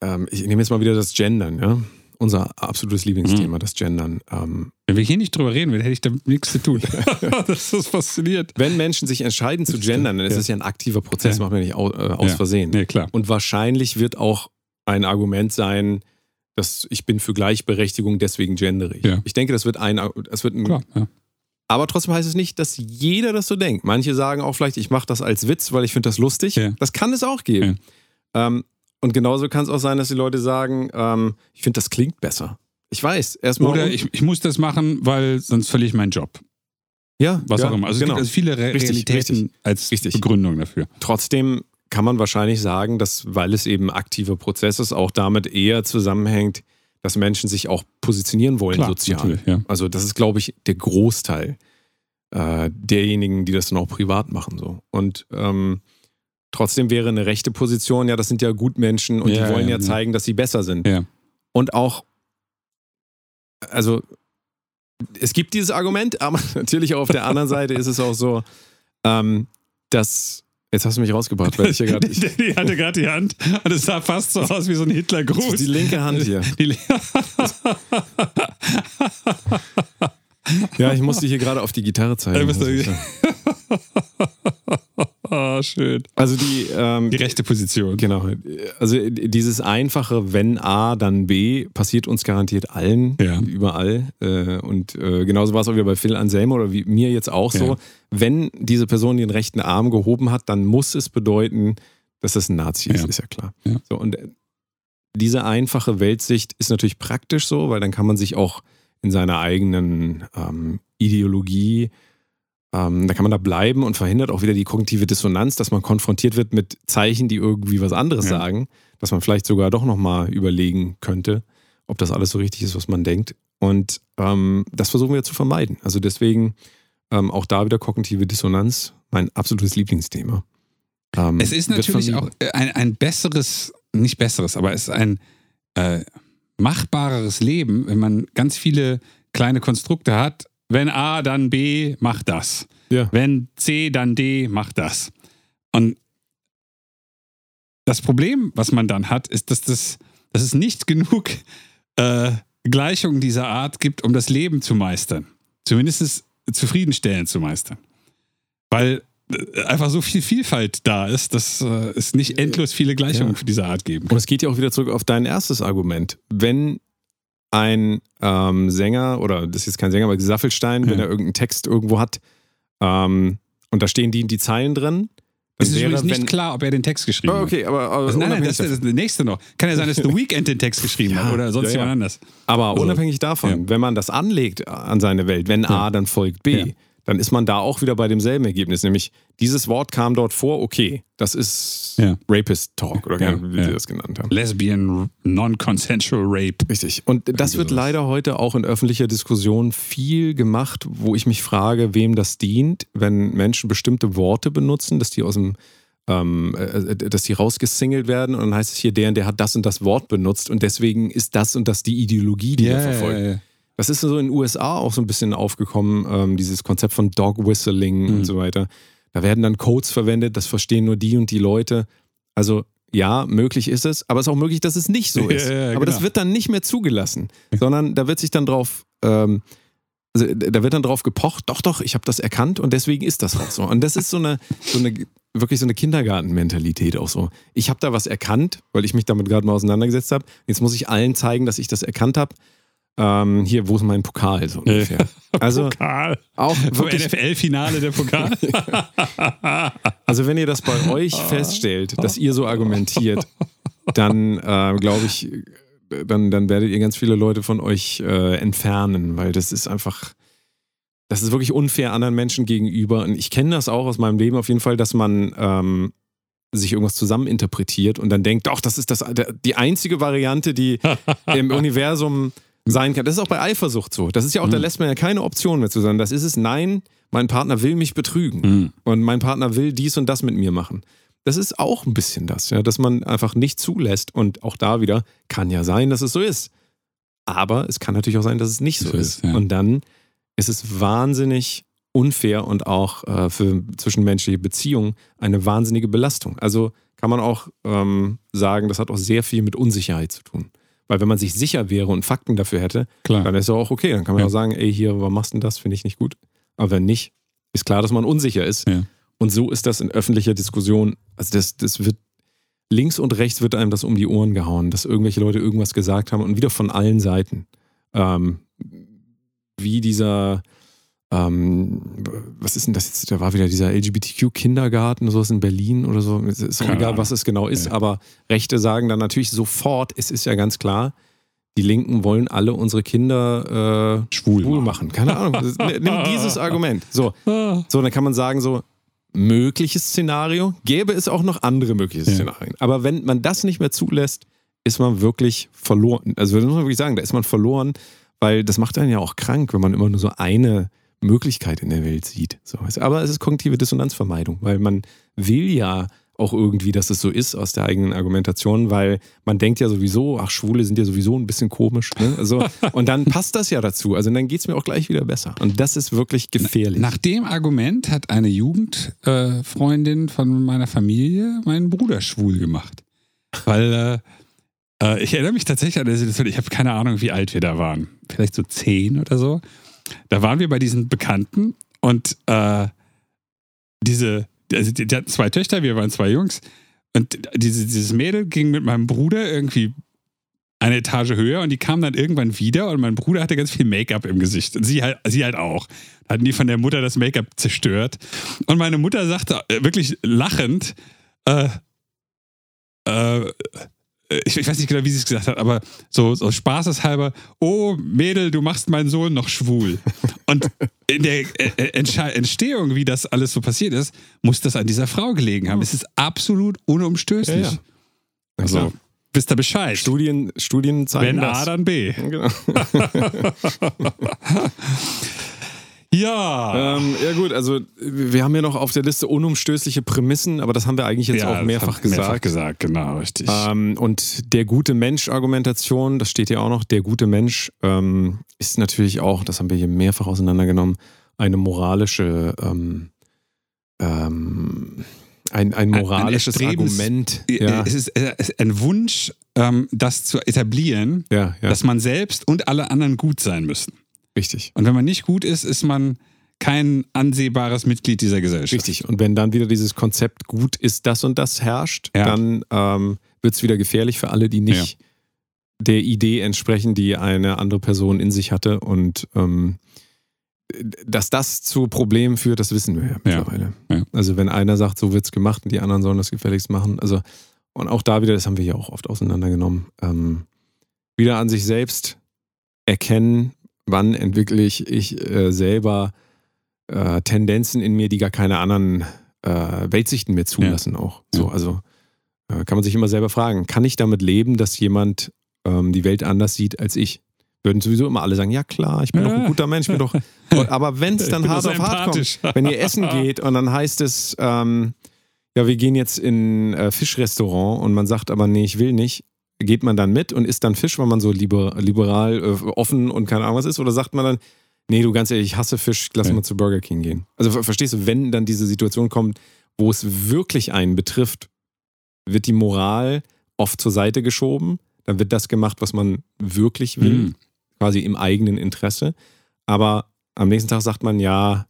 Ähm, ich nehme jetzt mal wieder das Gendern, ja. Unser absolutes Lieblingsthema, das Gendern. Ähm, Wenn wir hier nicht drüber reden würden, hätte ich damit nichts zu tun. das ist fasziniert. wenn Menschen sich entscheiden zu gendern, dann ist Ja. es ja ein aktiver Prozess, Ja. macht man nicht au, äh, aus Ja. Versehen. Nee, klar. Und wahrscheinlich wird auch ein Argument sein, dass ich bin für Gleichberechtigung, deswegen gendere ich. Ja. Ich denke, das wird ein, das wird ein klar ja. aber trotzdem heißt es nicht, dass jeder das so denkt. Manche sagen auch vielleicht, ich mache das als Witz, weil ich finde das lustig. Ja. Das kann es auch geben. Ähm, und genauso kann es auch sein, dass die Leute sagen, ähm, ich finde, das klingt besser. Ich weiß, erstmal. Oder ich, ich muss das machen, weil sonst verliere ich meinen Job. ja, Was ja, auch immer. Also genau. es gibt also viele Re Richtig, Realitäten richtig. als Richtig. Begründung dafür. Trotzdem kann man wahrscheinlich sagen, dass, weil es eben aktiver Prozess ist, auch damit eher zusammenhängt, dass Menschen sich auch positionieren wollen Klar, sozial. ja. Also das ist, glaube ich, der Großteil äh, derjenigen, die das dann auch privat machen. So. Und ähm, trotzdem wäre eine rechte Position, ja, das sind ja Gutmenschen und Ja, die wollen ja, ja, zeigen, dass sie besser sind. Und auch, also es gibt dieses Argument, aber natürlich auch auf der anderen Seite ist es auch so, ähm, dass. Jetzt hast du mich rausgebracht, weil ich hier gerade. Die hatte gerade die Hand und es sah fast so aus wie so ein Hitlergruß. Die linke Hand hier. Die li- Ja, ich musste hier gerade auf die Gitarre zeigen. du- Ah, schön. Also die, ähm, Die rechte Position. Genau. Also dieses einfache wenn A, dann B passiert uns garantiert allen, Ja. überall. Äh, Und äh, genauso war es auch wieder bei Phil Anselmo oder wie mir jetzt auch so. Ja. Wenn diese Person den rechten Arm gehoben hat, dann muss es bedeuten, dass das ein Nazi ist, Ja. ist ja klar. Ja. So, und äh, diese einfache Weltsicht ist natürlich praktisch so, weil dann kann man sich auch in seiner eigenen ähm, Ideologie ähm, da kann man da bleiben und verhindert auch wieder die kognitive Dissonanz, dass man konfrontiert wird mit Zeichen, die irgendwie was anderes Ja. sagen, dass man vielleicht sogar doch nochmal überlegen könnte, ob das alles so richtig ist, was man denkt. Und ähm, das versuchen wir zu vermeiden. Also deswegen ähm, auch da wieder kognitive Dissonanz, mein absolutes Lieblingsthema. Ähm, Es ist natürlich auch äh, ein, ein besseres, nicht besseres, aber es ist ein äh, machbareres Leben, wenn man ganz viele kleine Konstrukte hat. Wenn A, dann B, mach das. Ja. Wenn C, dann D, mach das. Und das Problem, was man dann hat, ist, dass, das, dass es nicht genug äh, Gleichungen dieser Art gibt, um das Leben zu meistern. Zumindest zufriedenstellend zu meistern. Weil einfach so viel Vielfalt da ist, dass äh, es nicht endlos viele Gleichungen Ja. für diese Art geben Und kann. es geht ja auch wieder zurück auf dein erstes Argument. Wenn ein ähm, Sänger, oder das ist jetzt kein Sänger, aber Gesaffelstein, wenn Ja. er irgendeinen Text irgendwo hat ähm, und da stehen die, die Zeilen drin, Es ist wäre, übrigens nicht wenn, klar, ob er den Text geschrieben Oh, hat. okay, aber, Also, nein, nein, das, ist das nächste noch. Kann ja sein, dass The Weeknd den Text geschrieben Ja, hat oder sonst ja, ja. jemand anders. Aber Also, unabhängig davon, wenn man das anlegt an seine Welt, wenn A, dann folgt B. dann ist man da auch wieder bei demselben Ergebnis. Nämlich, dieses Wort kam dort vor, okay, das ist Ja. Rapist Talk oder Ja, wie ja. sie das genannt haben. Lesbian Non-Consensual Rape. Richtig. Und das wird leider heute auch in öffentlicher Diskussion viel gemacht, wo ich mich frage, wem das dient, wenn Menschen bestimmte Worte benutzen, dass die aus dem ähm, äh, dass die rausgesingelt werden und dann heißt es hier, der und der hat das und das Wort benutzt und deswegen ist das und das die Ideologie, die er verfolgt. Das ist so in den USA auch so ein bisschen aufgekommen, ähm, dieses Konzept von Dog Whistling Mhm. und so weiter. Da werden dann Codes verwendet, das verstehen nur die und die Leute. Also ja, möglich ist es, aber es ist auch möglich, dass es nicht so Ja, ist. ja, aber das genau. wird dann nicht mehr zugelassen, sondern da wird sich dann drauf, ähm, also da wird dann drauf gepocht, doch, doch, ich habe das erkannt und deswegen ist das auch so. Und das ist so eine, so eine wirklich so eine Kindergartenmentalität auch so. Ich habe da was erkannt, weil ich mich damit gerade mal auseinandergesetzt habe. Jetzt muss ich allen zeigen, dass ich das erkannt habe. Ähm, hier, wo ist mein Pokal so ungefähr? Also Pokal. auch Vom wirklich, NFL-Finale der Pokal. also wenn ihr das bei euch feststellt, dass ihr so argumentiert, dann äh, glaube ich, dann, dann werdet ihr ganz viele Leute von euch äh, entfernen, weil das ist einfach, das ist wirklich unfair anderen Menschen gegenüber. Und ich kenne das auch aus meinem Leben auf jeden Fall, dass man ähm, sich irgendwas zusammeninterpretiert und dann denkt, doch, das ist das, die einzige Variante, die im Universum sein kann. Das ist auch bei Eifersucht so. Das ist ja auch, da lässt man ja keine Option mehr zu sagen. Das ist es, nein, mein Partner will mich betrügen Mhm. und mein Partner will dies und das mit mir machen. Das ist auch ein bisschen das, ja, dass man einfach nicht zulässt und auch da wieder kann ja sein, dass es so ist. Aber es kann natürlich auch sein, dass es nicht so So ist. ist, ja. Und dann ist es wahnsinnig unfair und auch äh, für zwischenmenschliche Beziehungen eine wahnsinnige Belastung. Also kann man auch ähm, sagen, das hat auch sehr viel mit Unsicherheit zu tun. Weil wenn man sich sicher wäre und Fakten dafür hätte, Klar. dann ist es auch okay. Dann kann man Ja. auch sagen, ey, hier, warum machst du denn das? Finde ich nicht gut. Aber wenn nicht, ist klar, dass man unsicher ist. Ja. Und so ist das in öffentlicher Diskussion. Also das, das wird links und rechts wird einem das um die Ohren gehauen, dass irgendwelche Leute irgendwas gesagt haben und wieder von allen Seiten. Ähm, wie dieser, ähm, was ist denn das jetzt? Da war wieder dieser LGBTQ-Kindergarten oder sowas in Berlin oder so. Es ist auch Keine egal, Ahnung. was es genau ist, Ja. aber Rechte sagen dann natürlich sofort, es ist ja ganz klar, die Linken wollen alle unsere Kinder äh, Schwul schwul machen. machen. Keine Ahnung. Das- Nimm dieses Argument. So, so, dann kann man sagen, so, mögliches Szenario, gäbe es auch noch andere mögliche Ja. Szenarien. Aber wenn man das nicht mehr zulässt, ist man wirklich verloren. Also das muss man wirklich sagen, da ist man verloren, weil das macht einen ja auch krank, wenn man immer nur so eine Möglichkeit in der Welt sieht. So. Aber es ist kognitive Dissonanzvermeidung, weil man will ja auch irgendwie, dass es so ist aus der eigenen Argumentation, weil man denkt ja sowieso, ach, Schwule sind ja sowieso ein bisschen komisch. Ne? Also, und dann passt das ja dazu. Also dann geht es mir auch gleich wieder besser. Und das ist wirklich gefährlich. Nach dem Argument hat eine Jugendfreundin äh, von meiner Familie meinen Bruder schwul gemacht. Weil äh, äh, ich erinnere mich tatsächlich an der Situation, ich habe keine Ahnung, wie alt wir da waren. Vielleicht so zehn oder so. Da waren wir bei diesen Bekannten und äh, diese, also die, die hatten zwei Töchter, wir waren zwei Jungs. Und diese, dieses Mädel ging mit meinem Bruder irgendwie eine Etage höher und die kam dann irgendwann wieder und mein Bruder hatte ganz viel Make-up im Gesicht und sie halt, sie halt auch. Hatten die von der Mutter das Make-up zerstört. Und meine Mutter sagte wirklich lachend, äh, äh, ich, ich, weiß nicht genau, wie sie es gesagt hat, aber so, so spaßeshalber, oh Mädel, du machst meinen Sohn noch schwul. Und in der äh, äh Entstehung, wie das alles so passiert ist, muss das an dieser Frau gelegen haben. Es ist absolut unumstößlich. Ja, ja. Also, wisst ihr Bescheid. Studien, Studien zeigen Wenn das. A, dann B. Genau. Ja. Ähm, ja, gut, also wir haben ja noch auf der Liste unumstößliche Prämissen, aber das haben wir eigentlich jetzt ja, auch mehrfach gesagt. Mehrfach gesagt, genau, richtig. Ähm, und der gute Mensch-Argumentation, das steht ja auch noch, der gute Mensch ähm, ist natürlich auch, das haben wir hier mehrfach auseinandergenommen, eine moralische, ähm, ähm, ein, ein moralisches ein Argument. Ja. Es, ist, es ist ein Wunsch, ähm, das zu etablieren, ja, dass man selbst und alle anderen gut sein müssen. Richtig. Und wenn man nicht gut ist, ist man kein ansehbares Mitglied dieser Gesellschaft. Richtig. Und wenn dann wieder dieses Konzept gut ist, das und das herrscht, ja. dann ähm, wird es wieder gefährlich für alle, die nicht ja. der Idee entsprechen, die eine andere Person in sich hatte. Und ähm, dass das zu Problemen führt, das wissen wir ja mittlerweile. Ja. Also wenn einer sagt, so wird es gemacht und die anderen sollen das gefälligst machen. Also, und auch da wieder, das haben wir ja auch oft auseinandergenommen, ähm, wieder an sich selbst erkennen, wann entwickle ich, ich äh, selber äh, Tendenzen in mir, die gar keine anderen äh, Weltsichten mehr zulassen ja. auch. So, also äh, kann man sich immer selber fragen, kann ich damit leben, dass jemand ähm, die Welt anders sieht als ich? Würden sowieso immer alle sagen, ja klar, ich bin ja. doch ein guter Mensch, ich bin doch. Aber wenn es dann hart auf hart kommt, wenn ihr essen geht und dann heißt es, ähm, ja, wir gehen jetzt in äh, Fischrestaurant und man sagt aber, nee, ich will nicht, geht man dann mit und isst dann Fisch, weil man so liber, liberal, äh, offen und keine Ahnung was ist? Oder sagt man dann, nee, du ganz ehrlich, ich hasse Fisch, lass ja. mal zu Burger King gehen? Also verstehst du, wenn dann diese Situation kommt, wo es wirklich einen betrifft, wird die Moral oft zur Seite geschoben, dann wird das gemacht, was man wirklich will, mhm. quasi im eigenen Interesse. Aber am nächsten Tag sagt man, ja,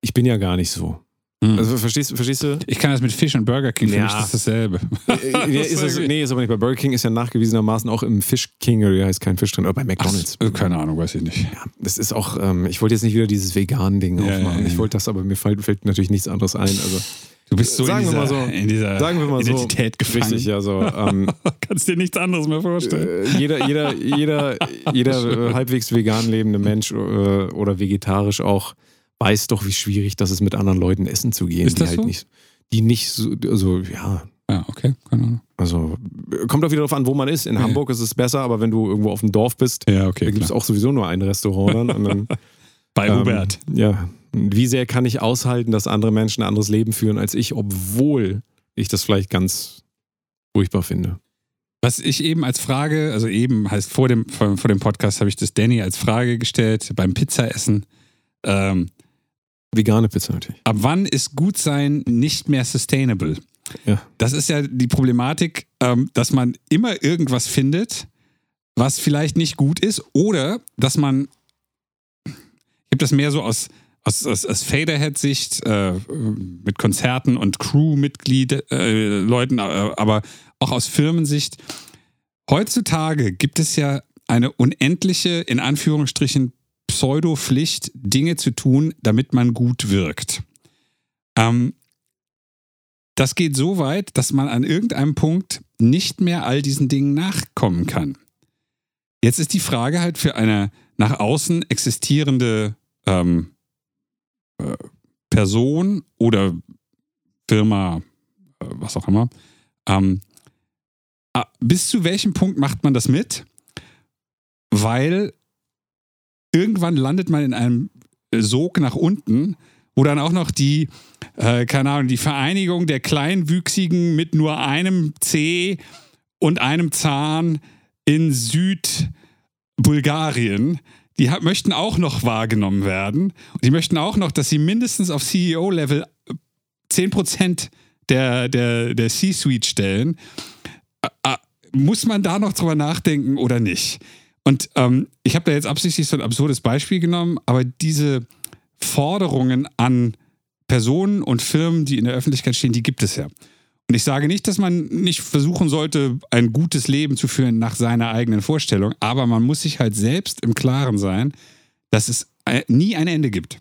ich bin ja gar nicht so. Mhm. Also verstehst, verstehst du? Ich kann das mit Fisch und Burger King, für ja. mich ist das dasselbe. Äh, ja, ist es, nee, ist aber nicht. Bei Burger King ist ja nachgewiesenermaßen auch im Fish King, oder heißt kein Fisch drin, oder bei McDonalds. Ach, keine Ahnung, weiß ich nicht. Ja, das ist auch, ähm, ich wollte jetzt nicht wieder dieses vegan Ding ja, aufmachen. Ich wollte das, aber mir fällt, fällt, natürlich nichts anderes ein. Also, du bist so, sagen in, dieser, wir mal so in dieser sagen wir mal Identität so, gefangen. Richtig, ja, so. Ähm, Kannst dir nichts anderes mehr vorstellen. Äh, jeder, jeder, jeder, jeder halbwegs vegan lebende Mensch äh, oder vegetarisch auch weiß doch, wie schwierig das ist, mit anderen Leuten essen zu gehen. Ist das die halt so? nicht, die nicht so, also ja. Ja, okay, keine Ahnung. Also kommt auch wieder darauf an, wo man ist. In ja. Hamburg ist es besser, aber wenn du irgendwo auf dem Dorf bist, ja, okay, da gibt es auch sowieso nur ein Restaurant dann. Bei ähm, Hubert. Ja. Wie sehr kann ich aushalten, dass andere Menschen ein anderes Leben führen als ich, obwohl ich das vielleicht ganz furchtbar finde. Was ich eben als Frage, also eben heißt vor dem, vor, vor dem Podcast, habe ich das Danny als Frage gestellt beim Pizzaessen. Ähm, Vegane Pizza natürlich. Ab wann ist Gutsein nicht mehr sustainable? Ja. Das ist ja die Problematik, ähm, dass man immer irgendwas findet, was vielleicht nicht gut ist, oder dass man, ich habe das mehr so aus, aus, aus, aus Faderhead-Sicht äh, mit Konzerten und Crew-Mitglied, äh, Leuten, äh, aber auch aus Firmensicht. Heutzutage gibt es ja eine unendliche, in Anführungsstrichen, Pseudo-Pflicht, Dinge zu tun, damit man gut wirkt. Ähm, das geht so weit, dass man an irgendeinem Punkt nicht mehr all diesen Dingen nachkommen kann. Jetzt ist die Frage halt für eine nach außen existierende ähm, äh, Person oder Firma, äh, was auch immer, ähm, ah, bis zu welchem Punkt macht man das mit? Weil irgendwann landet man in einem Sog nach unten, wo dann auch noch die, äh, keine Ahnung, die Vereinigung der Kleinwüchsigen mit nur einem C und einem Zahn in Südbulgarien, die möchten auch noch wahrgenommen werden. Und die möchten auch noch, dass sie mindestens auf CEO-Level 10% der, der, der C-Suite stellen. Äh, muss man da noch drüber nachdenken oder nicht? Und ähm, ich habe da jetzt absichtlich so ein absurdes Beispiel genommen, aber diese Forderungen an Personen und Firmen, die in der Öffentlichkeit stehen, die gibt es ja. Und ich sage nicht, dass man nicht versuchen sollte, ein gutes Leben zu führen nach seiner eigenen Vorstellung, aber man muss sich halt selbst im Klaren sein, dass es äh, nie ein Ende gibt.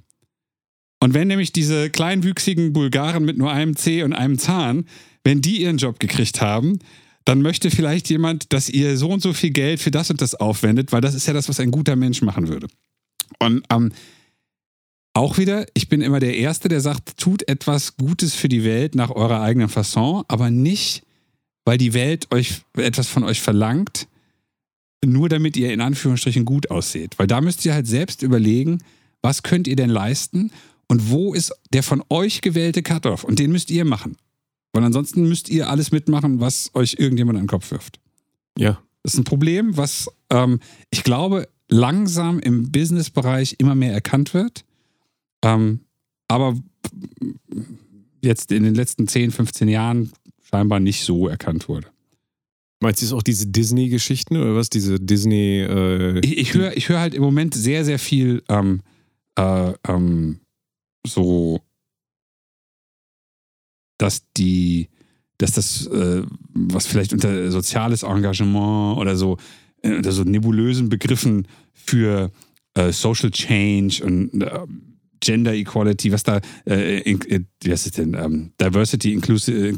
Und wenn nämlich diese kleinwüchsigen Bulgaren mit nur einem C und einem Zahn, wenn die ihren Job gekriegt haben, dann möchte vielleicht jemand, dass ihr so und so viel Geld für das und das aufwendet, weil das ist ja das, was ein guter Mensch machen würde. Und ähm, auch wieder, ich bin immer der Erste, der sagt, tut etwas Gutes für die Welt nach eurer eigenen Fasson, aber nicht, weil die Welt euch etwas von euch verlangt, nur damit ihr in Anführungsstrichen gut ausseht. Weil da müsst ihr halt selbst überlegen, was könnt ihr denn leisten und wo ist der von euch gewählte Cut-off? Und den müsst ihr machen. Weil ansonsten müsst ihr alles mitmachen, was euch irgendjemand an den Kopf wirft. Ja. Das ist ein Problem, was ähm, ich glaube langsam im Businessbereich immer mehr erkannt wird. Ähm, aber jetzt in den letzten 10, 15 Jahren scheinbar nicht so erkannt wurde. Meinst du es auch diese Disney-Geschichten oder was? Diese Disney. Äh, ich ich höre ich hör halt im Moment sehr, sehr viel ähm, äh, ähm, so dass die, dass das, äh, was vielleicht unter soziales Engagement oder so, äh, unter so nebulösen Begriffen für äh, Social Change und äh, Gender Equality, was da, äh, in, äh, heißt es denn, ähm, Diversity, Inclusi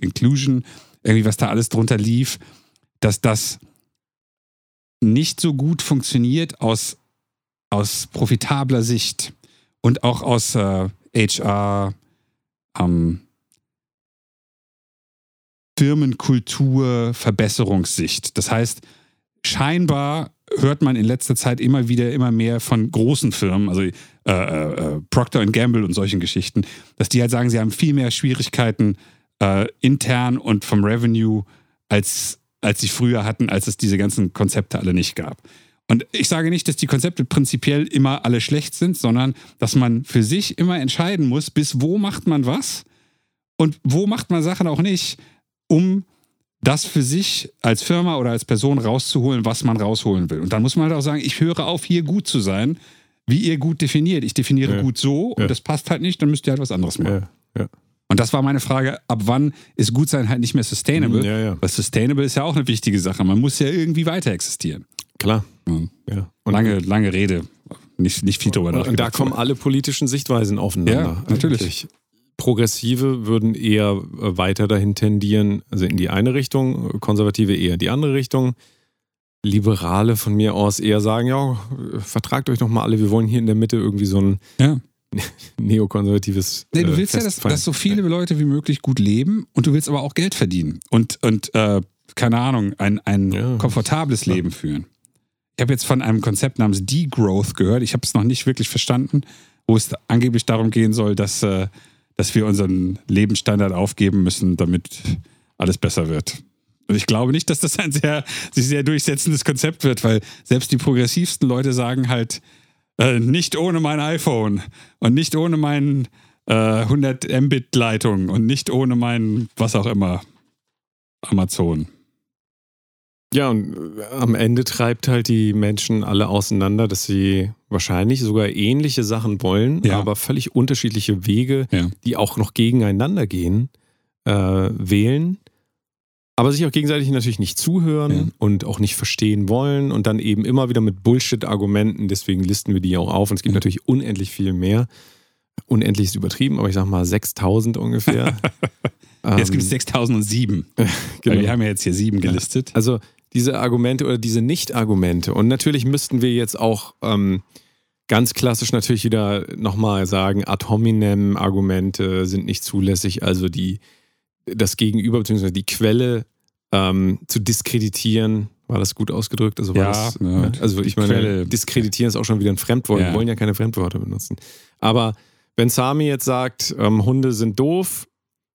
Inclusion, irgendwie was da alles drunter lief, dass das nicht so gut funktioniert aus, aus profitabler Sicht und auch aus HR, ähm, Firmenkultur Verbesserungssicht. Das heißt, scheinbar hört man in letzter Zeit immer wieder immer mehr von großen Firmen, also äh, äh, Procter Gamble und solchen Geschichten, dass die halt sagen, sie haben viel mehr Schwierigkeiten äh, intern und vom Revenue als als sie früher hatten, als es diese ganzen Konzepte alle nicht gab. Und ich sage nicht, dass die Konzepte prinzipiell immer alle schlecht sind, sondern dass man für sich immer entscheiden muss, bis wo macht man was und wo macht man Sachen auch nicht um das für sich als Firma oder als Person rauszuholen, was man rausholen will. Und dann muss man halt auch sagen, ich höre auf, hier gut zu sein, wie ihr gut definiert. Ich definiere ja. gut so und ja. das passt halt nicht, dann müsst ihr halt was anderes machen. Ja. Und das war meine Frage, ab wann ist gut sein halt nicht mehr sustainable? Ja, ja. Weil sustainable ist ja auch eine wichtige Sache. Man muss ja irgendwie weiter existieren. Klar. Ja. lange, lange Rede. Nicht, nicht viel drüber nachgedacht. Und da kommen alle politischen Sichtweisen aufeinander. Ja, natürlich. Eigentlich. Progressive würden eher äh, weiter dahin tendieren, also in die eine Richtung, Konservative eher in die andere Richtung. Liberale von mir aus eher sagen, ja, vertragt euch doch mal alle, wir wollen hier in der Mitte irgendwie so ein ja. neokonservatives. Nee, du willst äh, ja, dass, dass, so viele Leute wie möglich gut leben und du willst aber auch Geld verdienen und, und äh, keine Ahnung, ein, ein ja. komfortables Leben führen. Ich habe jetzt von einem Konzept namens Degrowth gehört. Ich habe es noch nicht wirklich verstanden, wo es angeblich darum gehen soll, dass äh, dass wir unseren Lebensstandard aufgeben müssen, damit alles besser wird. Und ich glaube nicht, dass das ein sehr, sich sehr durchsetzendes Konzept wird, weil selbst die progressivsten Leute sagen halt, äh, nicht ohne mein iPhone und nicht ohne mein äh, 100 Mbit Leitung und nicht ohne mein was auch immer Amazon. Ja, und äh, am Ende treibt halt die Menschen alle auseinander, dass sie wahrscheinlich sogar ähnliche Sachen wollen, ja. aber völlig unterschiedliche Wege, ja. die auch noch gegeneinander gehen, äh, wählen. Aber sich auch gegenseitig natürlich nicht zuhören ja. und auch nicht verstehen wollen und dann eben immer wieder mit Bullshit-Argumenten, deswegen listen wir die auch auf und es gibt natürlich unendlich viel mehr. Unendlich ist übertrieben, aber ich sag mal 6000 ungefähr. Jetzt gibt es 6007. genau. Wir haben ja jetzt hier sieben gelistet. Also diese Argumente oder diese Nicht-Argumente. Und natürlich müssten wir jetzt auch ähm, ganz klassisch natürlich wieder nochmal sagen, ad hominem Argumente sind nicht zulässig, also die, das Gegenüber bzw. die Quelle ähm, zu diskreditieren. War das gut ausgedrückt? Also, ja, das, ja, also ich meine, Quelle. diskreditieren ist auch schon wieder ein Fremdwort. Ja. Wir wollen ja keine Fremdworte benutzen. Aber wenn Sami jetzt sagt, ähm, Hunde sind doof,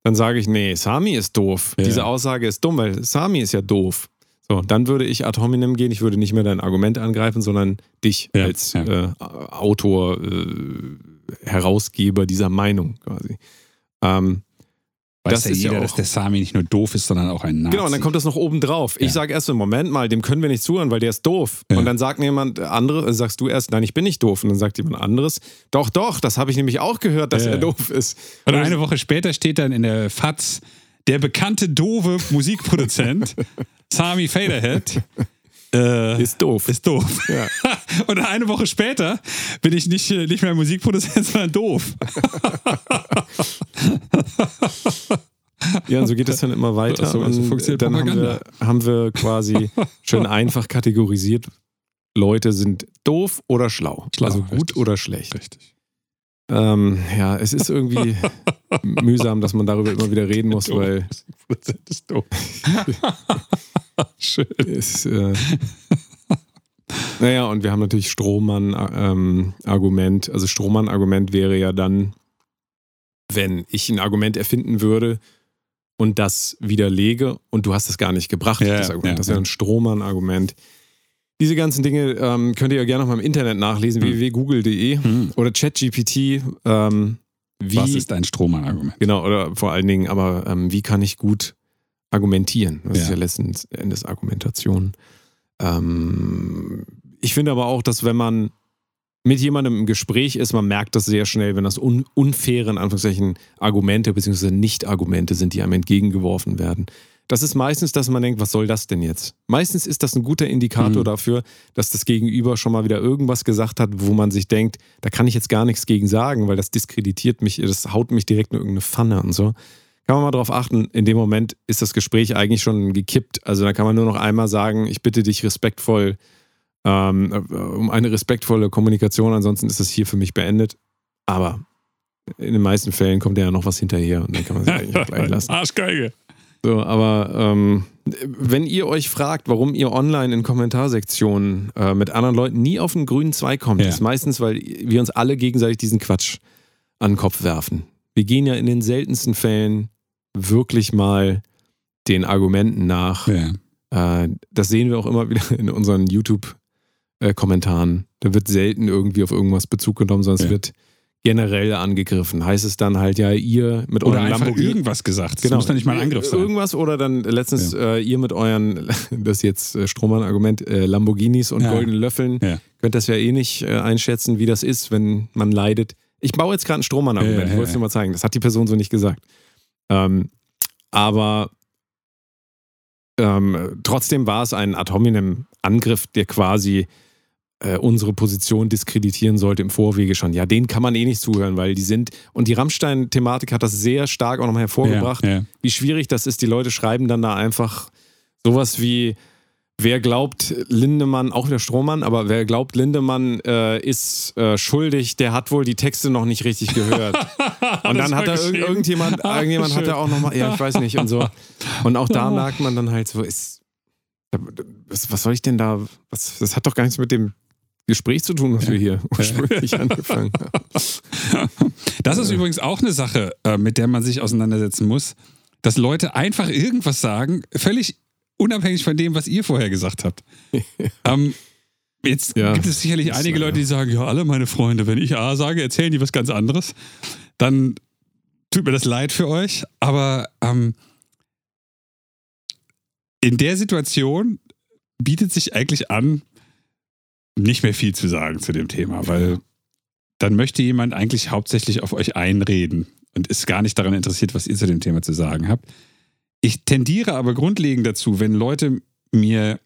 dann sage ich, nee, Sami ist doof. Ja. Diese Aussage ist dumm, weil Sami ist ja doof. So, dann würde ich ad hominem gehen. Ich würde nicht mehr dein Argument angreifen, sondern dich Ja, als ja. Äh, Autor, äh, Herausgeber dieser Meinung quasi. Ähm, Weiß Das ja ist ja jeder, auch- dass der Sami nicht nur doof ist, sondern auch ein Nazi. Genau, und dann kommt das noch oben drauf. Ich Ja. sage erst im Moment mal, dem können wir nicht zuhören, weil der ist doof. Ja. Und dann sagt jemand anderes, äh, sagst du erst, nein, ich bin nicht doof. Und dann sagt jemand anderes, doch, doch, das habe ich nämlich auch gehört, dass Ja. er doof ist. Und eine Woche später steht dann in der FAZ der bekannte doofe Musikproduzent Sami Faderhead äh, Ist doof. ist doof. Ja. Und eine Woche später bin ich nicht, äh, nicht mehr Musikproduzent, sondern doof. Ja, und so geht es dann immer weiter. So- so und funktioniert dann haben wir, haben wir quasi schön einfach kategorisiert, Leute sind doof oder schlau. Schlau, also gut richtig. oder schlecht. Richtig. Ähm, ja, es ist irgendwie mühsam, dass man darüber immer wieder reden muss, weil Musikproduzent ist doof. Schön. es, äh, naja, und wir haben natürlich Strohmann-Argument. also Strohmann-Argument wäre ja dann, wenn ich ein Argument erfinden würde und das widerlege und du hast es gar nicht gebracht, Ja, das Argument. ja, das wäre ja. ein Strohmann-Argument. Diese ganzen Dinge ähm, könnt ihr ja gerne noch mal im Internet nachlesen, Hm. www.google.de Hm. oder ChatGPT. Ähm, wie, Was ist ein Strohmann-Argument? Genau, oder vor allen Dingen, aber ähm, wie kann ich gut argumentieren? Das ist Ja. ja letzten Endes Argumentation. Ähm, ich finde aber auch, dass wenn man mit jemandem im Gespräch ist, man merkt das sehr schnell, wenn das un unfaire, in Anführungszeichen, Argumente bzw. Nicht-Argumente sind, die einem entgegengeworfen werden. Das ist meistens, dass man denkt, was soll das denn jetzt? Meistens ist das ein guter Indikator Mhm. dafür, dass das Gegenüber schon mal wieder irgendwas gesagt hat, wo man sich denkt, da kann ich jetzt gar nichts gegen sagen, weil das diskreditiert mich, das haut mich direkt in irgendeine Pfanne und so. Kann man mal darauf achten, in dem Moment ist das Gespräch eigentlich schon gekippt. Also da kann man nur noch einmal sagen, ich bitte dich respektvoll ähm, äh, um eine respektvolle Kommunikation, ansonsten ist das hier für mich beendet. Aber in den meisten Fällen kommt ja noch was hinterher und dann kann man es eigentlich auch gleich lassen. Arschgeige. So, aber ähm, wenn ihr euch fragt, warum ihr online in Kommentarsektionen äh, mit anderen Leuten nie auf den grünen Zweig kommt, Ja. ist meistens, weil wir uns alle gegenseitig diesen Quatsch an den Kopf werfen. Wir gehen ja in den seltensten Fällen wirklich mal den Argumenten nach. Ja. Äh, das sehen wir auch immer wieder in unseren YouTube-Kommentaren. Da wird selten irgendwie auf irgendwas Bezug genommen, sondern es Ja. wird generell angegriffen. Heißt es dann halt, ja, ihr mit Oder euren einfach irgendwas gesagt. Das muss doch nicht mal ein Angriff sein. Irgendwas oder dann letztens äh, ihr mit euren, das jetzt äh, Strohmann-Argument, äh, Lamborghinis und Ja. goldenen Löffeln. Ja. Könnt das ja eh nicht äh, einschätzen, wie das ist, wenn man leidet. Ich baue jetzt gerade ein Strohmann-Argument, Ja, ja, ich wollte es ja. dir mal zeigen. Das hat die Person so nicht gesagt. Ähm, aber ähm, trotzdem war es ein ad hominem Angriff, der quasi äh, unsere Position diskreditieren sollte im Vorwege schon. Ja, denen kann man eh nicht zuhören, weil die sind. Und die Rammstein-Thematik hat das sehr stark auch nochmal hervorgebracht, Ja, ja. wie schwierig das ist. Die Leute schreiben dann da einfach sowas wie. Wer glaubt Lindemann, auch der Strohmann, aber wer glaubt Lindemann äh, ist äh, schuldig, der hat wohl die Texte noch nicht richtig gehört. Und dann hat da irg irgendjemand, Ah, irgendjemand hat da auch nochmal, ja, ich weiß nicht und so. Und auch da merkt man dann halt so, ist, was, was soll ich denn da, was, das hat doch gar nichts mit dem Gespräch zu tun, was wir hier ursprünglich angefangen haben. Das ist übrigens auch eine Sache, äh, mit der man sich auseinandersetzen muss, dass Leute einfach irgendwas sagen, völlig unabhängig von dem, was ihr vorher gesagt habt. ähm, jetzt Ja, gibt es sicherlich einige. Leute, die sagen, ja, alle meine Freunde, wenn ich A sage, erzählen die was ganz anderes. Dann tut mir das leid für euch, aber ähm, in der Situation bietet sich eigentlich an, nicht mehr viel zu sagen zu dem Thema, weil dann möchte jemand eigentlich hauptsächlich auf euch einreden und ist gar nicht daran interessiert, was ihr zu dem Thema zu sagen habt. Ich tendiere aber grundlegend dazu, wenn Leute mir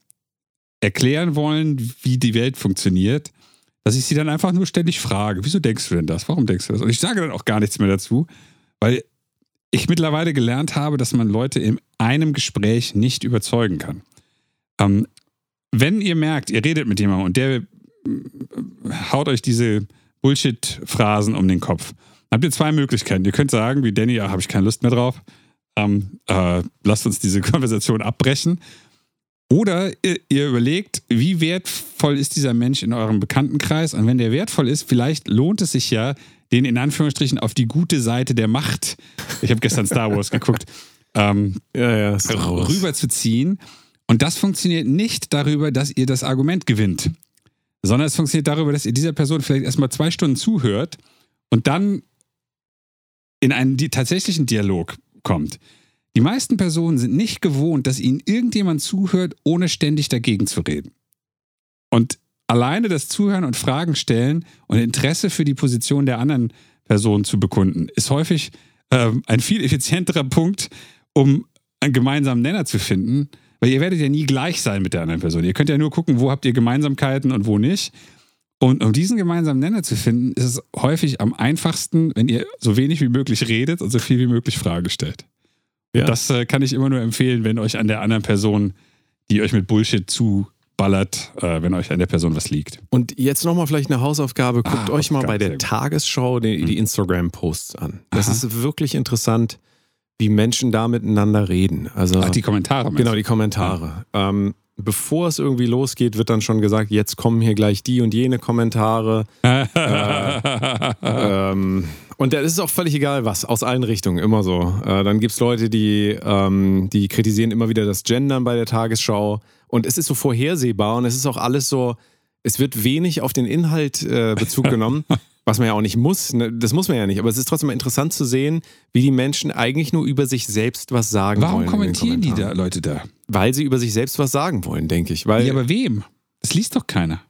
erklären wollen, wie die Welt funktioniert, dass ich sie dann einfach nur ständig frage, wieso denkst du denn das? Warum denkst du das? Und ich sage dann auch gar nichts mehr dazu, weil ich mittlerweile gelernt habe, dass man Leute in einem Gespräch nicht überzeugen kann. Ähm, wenn ihr merkt, ihr redet mit jemandem und der äh, haut euch diese Bullshit-Phrasen um den Kopf, dann habt ihr zwei Möglichkeiten. Ihr könnt sagen, wie Danny, ja, habe ich keine Lust mehr drauf. Ähm, äh, lasst uns diese Konversation abbrechen. Oder ihr, ihr überlegt, wie wertvoll ist dieser Mensch in eurem Bekanntenkreis? Und wenn der wertvoll ist, vielleicht lohnt es sich ja, den in Anführungsstrichen auf die gute Seite der Macht, ich habe gestern Star Wars geguckt, ähm, Ja, ja. Star Wars. Und das funktioniert nicht darüber, dass ihr das Argument gewinnt, sondern es funktioniert darüber, dass ihr dieser Person vielleicht erstmal zwei Stunden zuhört und dann in einen die, tatsächlichen Dialog kommt. Die meisten Personen sind nicht gewohnt, dass ihnen irgendjemand zuhört, ohne ständig dagegen zu reden. Und alleine das Zuhören und Fragen stellen und Interesse für die Position der anderen Person zu bekunden, ist häufig ähm, ein viel effizienterer Punkt, um einen gemeinsamen Nenner zu finden, weil ihr werdet ja nie gleich sein mit der anderen Person. Ihr könnt ja nur gucken, wo habt ihr Gemeinsamkeiten und wo nicht. Und um diesen gemeinsamen Nenner zu finden, ist es häufig am einfachsten, wenn ihr so wenig wie möglich redet und so viel wie möglich Fragen stellt. Ja. Das äh, kann ich immer nur empfehlen, wenn euch an der anderen Person, die euch mit Bullshit zuballert, äh, wenn euch an der Person was liegt. Und jetzt nochmal vielleicht eine Hausaufgabe. Guckt Ah, euch mal bei der. Tagesschau die, die Mhm. Instagram-Posts an. Das Aha. ist wirklich interessant, wie Menschen da miteinander reden. Also Ach, die Kommentare. genau die Kommentare. Ähm, bevor es irgendwie losgeht, wird dann schon gesagt, jetzt kommen hier gleich die und jene Kommentare. Ähm, und das ist auch völlig egal, was, aus allen Richtungen, immer so. Äh, dann gibt es Leute, die, ähm, die kritisieren immer wieder das Gendern bei der Tagesschau. Und es ist so vorhersehbar und es ist auch alles so, es wird wenig auf den Inhalt äh, Bezug genommen, was man ja auch nicht muss. Ne? Das muss man ja nicht. Aber es ist trotzdem interessant zu sehen, wie die Menschen eigentlich nur über sich selbst was sagen Warum wollen. den kommentieren die da. Leute da? Weil sie über sich selbst was sagen wollen, denke ich. Weil Ja, aber wem? Das liest doch keiner.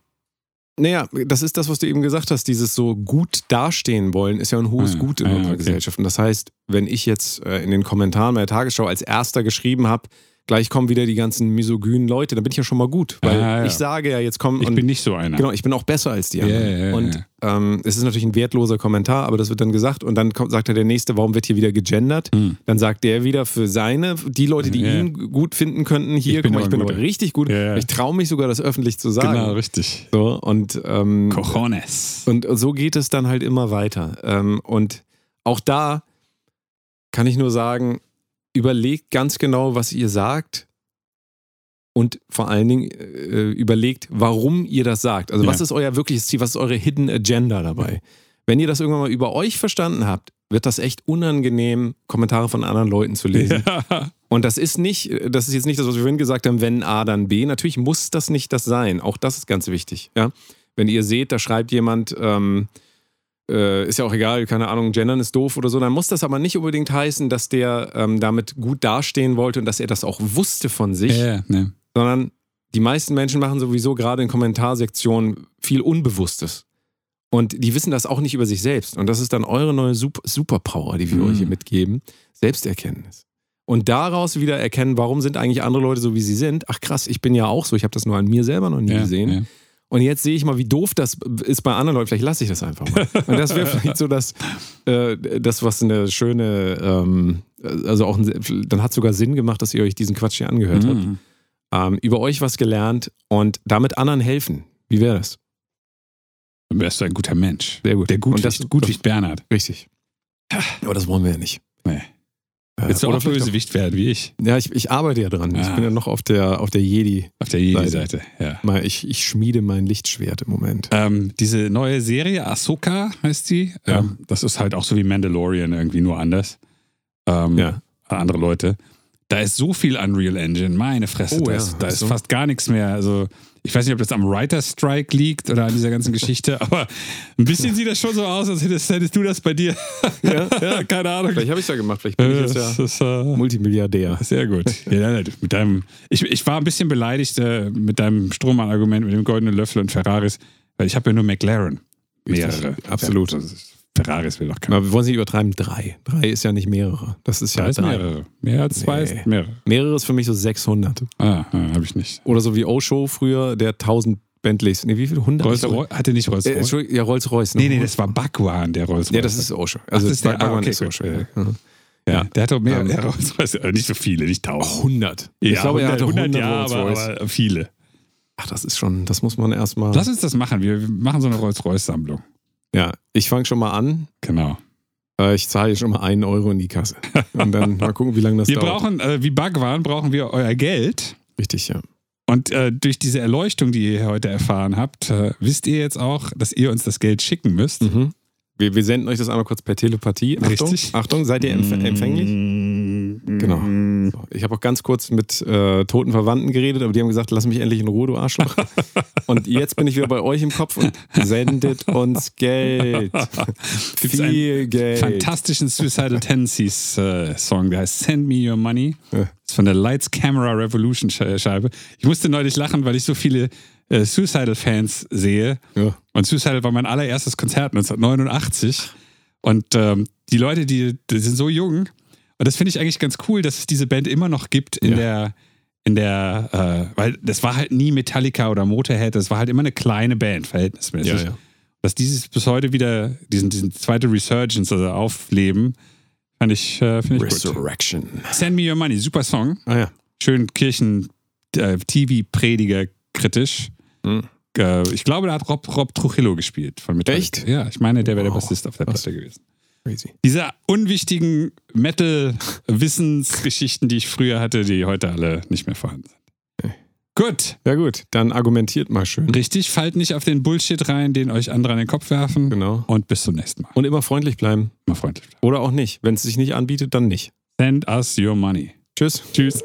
Naja, das ist das, was du eben gesagt hast. Dieses so gut dastehen wollen ist ja ein hohes Ah, Gut in ah, unserer okay. Gesellschaft. Und das heißt, wenn ich jetzt äh, in den Kommentaren bei der Tagesschau als erster geschrieben habe, gleich kommen wieder die ganzen misogynen Leute, dann bin ich ja schon mal gut. Weil Ah, ja. ich sage ja, jetzt kommen. Ich und, bin nicht so einer. Genau, ich bin auch besser als die anderen. Ja, ja, und ähm, es ist natürlich ein wertloser Kommentar, aber das wird dann gesagt und dann kommt, sagt er der Nächste, warum wird hier wieder gegendert? Hm. Dann sagt der wieder für seine, die Leute, die ihn gut finden könnten, hier, Ich bin guck mal, ich bin aber richtig gut. Ich traue mich sogar, das öffentlich zu sagen. Genau, richtig. So, und ähm, Cojones. und so geht es dann halt immer weiter. Ähm, und auch da kann ich nur sagen, überlegt ganz genau, was ihr sagt. Und vor allen Dingen äh, überlegt, warum ihr das sagt. Also, Ja. was ist euer wirkliches Ziel? Was ist eure Hidden Agenda dabei? Wenn ihr das irgendwann mal über euch verstanden habt, wird das echt unangenehm, Kommentare von anderen Leuten zu lesen. Ja. Und das ist nicht, das ist jetzt nicht das, was wir vorhin gesagt haben, wenn A, dann B. Natürlich muss das nicht das sein. Auch das ist ganz wichtig. Ja? Wenn ihr seht, da schreibt jemand, ähm, äh, ist ja auch egal, keine Ahnung, gendern ist doof oder so, dann muss das aber nicht unbedingt heißen, dass der ähm, damit gut dastehen wollte und dass er das auch wusste von sich, Ja, ne. sondern die meisten Menschen machen sowieso gerade in Kommentarsektionen viel Unbewusstes. Und die wissen das auch nicht über sich selbst. Und das ist dann eure neue Sup- Superpower, die wir Mhm. euch hier mitgeben. Selbsterkenntnis. Und daraus wieder erkennen, warum sind eigentlich andere Leute so, wie sie sind. Ach krass, ich bin ja auch so. Ich habe das nur an mir selber noch nie Ja, gesehen. ja. Und jetzt sehe ich mal, wie doof das ist bei anderen Leuten. Vielleicht lasse ich das einfach mal. Und das wäre vielleicht so das, äh, das, was eine schöne, ähm, also auch, ein, dann hat sogar Sinn gemacht, dass ihr euch diesen Quatsch hier angehört habt. Mhm. Ähm, über euch was gelernt und damit anderen helfen. Wie wäre das? Dann wärst du ein guter Mensch. Sehr gut. Der Und das- Gutwicht, Gutwicht Bernhard. Richtig. Aber das wollen wir ja nicht. Nee. Äh, Willst du auch Bösewicht werden wie ich? Ja, ich, ich arbeite ja dran. Ich Ah. bin ja noch auf der, auf der Jedi. Auf der Jedi-Seite, ja. Mal, Ich, ich schmiede mein Lichtschwert im Moment. Ähm, diese neue Serie, Ahsoka heißt die. Ja. Ähm, das ist halt auch so wie Mandalorian, irgendwie nur anders. Ähm, Ja. Andere Leute. Da ist so viel Unreal Engine, meine Fresse. Oh da ja, ist, da ist so. fast gar nichts mehr. Also, ich weiß nicht, ob das am Writer Strike liegt oder an dieser ganzen Geschichte, aber ein bisschen sieht das schon so aus, als hättest, hättest du das bei dir. Ja, ja, keine Ahnung. Vielleicht habe ich es ja gemacht. Vielleicht bin ich jetzt ja ist, äh, Multimilliardär. sehr gut. Ja, ja, mit deinem, ich, ich war ein bisschen beleidigt äh, mit deinem Strohmann-Argument mit dem goldenen Löffel und Ferraris, weil ich habe ja nur McLaren. Mehrere. absolut. Das ist- Ferraris will doch keiner. Aber wir wollen es nicht übertreiben. Drei. Drei ist ja nicht mehrere. Das ist ja Da ist drei. mehrere. Mehr als zwei Nee. ist mehrere. Mehrere ist für mich so 600. Ah, ah habe ich nicht. Oder so wie Osho früher, der 1000 Bentleys. Nee, wie viel? 100? Rolls Royce hatte nicht Rolls Äh, Royce. Entschuldigung, ja, Rolls-Royce. nee, nee, das war Bhagwan, der Rolls Royce. Ja, das ist Osho. Also das ist der- Bhagwan ah, okay, ist. Osho. Ja. Ja. ja, ja. der hat doch mehr, Ähm, mehr Rolls Royce. Äh, nicht so viele, nicht tausend. 100. Ich glaube, er hatte 100, ja, aber, Rolls-Royce. aber viele. Ach, das ist schon, das muss man erstmal. Lass uns das machen. Wir machen so eine Rolls Royce Sammlung. Ja, ich fange schon mal an. Genau. Äh, Ich zahle schon mal einen Euro in die Kasse. Und dann mal gucken, wie lange das Wir dauert. brauchen, äh, wie Bhagwan, brauchen wir euer Geld. Richtig, ja. Und äh, durch diese Erleuchtung, die ihr heute erfahren habt, äh, wisst ihr jetzt auch, dass ihr uns das Geld schicken müsst. Mhm. Wir, wir senden euch das einmal kurz per Telepathie. Achtung, Richtig. Achtung, seid ihr empf empfänglich? Genau. So, ich habe auch ganz kurz mit äh, toten Verwandten geredet, aber die haben gesagt, lass mich endlich in Ruhe, du Arschloch. und jetzt bin ich wieder bei euch im Kopf und sendet uns Geld. Gibt's Viel Geld. Fantastischen Suicidal Tendencies äh, Song, der heißt Send Me Your Money. Ja. Das ist von der Lights Camera Revolution Sch- Scheibe. Ich musste neulich lachen, weil ich so viele äh, Suicidal Fans sehe. Ja. Und Suicidal war mein allererstes Konzert 1989. Und ähm, die Leute, die, die sind so jung. Und das finde ich eigentlich ganz cool, dass es diese Band immer noch gibt in Ja. der, in der, äh, weil das war halt nie Metallica oder Motorhead, das war halt immer eine kleine Band, verhältnismäßig. Ja, ja. Dass dieses bis heute wieder, diesen, diesen zweite Resurgence, also aufleben, fand ich, äh, ich gut. Resurrection. Send Me Your Money, super Song. Ah ja. Schön Kirchen, äh, TV-Prediger kritisch. Hm. Äh, ich glaube, da hat Rob, Rob Trujillo gespielt von Metallica. Echt? Ja, ich meine, der wäre der Wow. Bassist auf der. Platte gewesen. Crazy. Diese unwichtigen Metal-Wissensgeschichten, die ich früher hatte, die heute alle nicht mehr vorhanden sind. Gut, Ja gut, dann argumentiert mal schön. richtig, fallt nicht auf den Bullshit rein, den euch andere an den Kopf werfen. Genau. Und bis zum nächsten Mal. Und immer freundlich bleiben. Mal freundlich. Oder auch nicht. Wenn es sich nicht anbietet, dann nicht. Send us your money. Tschüss. Tschüss.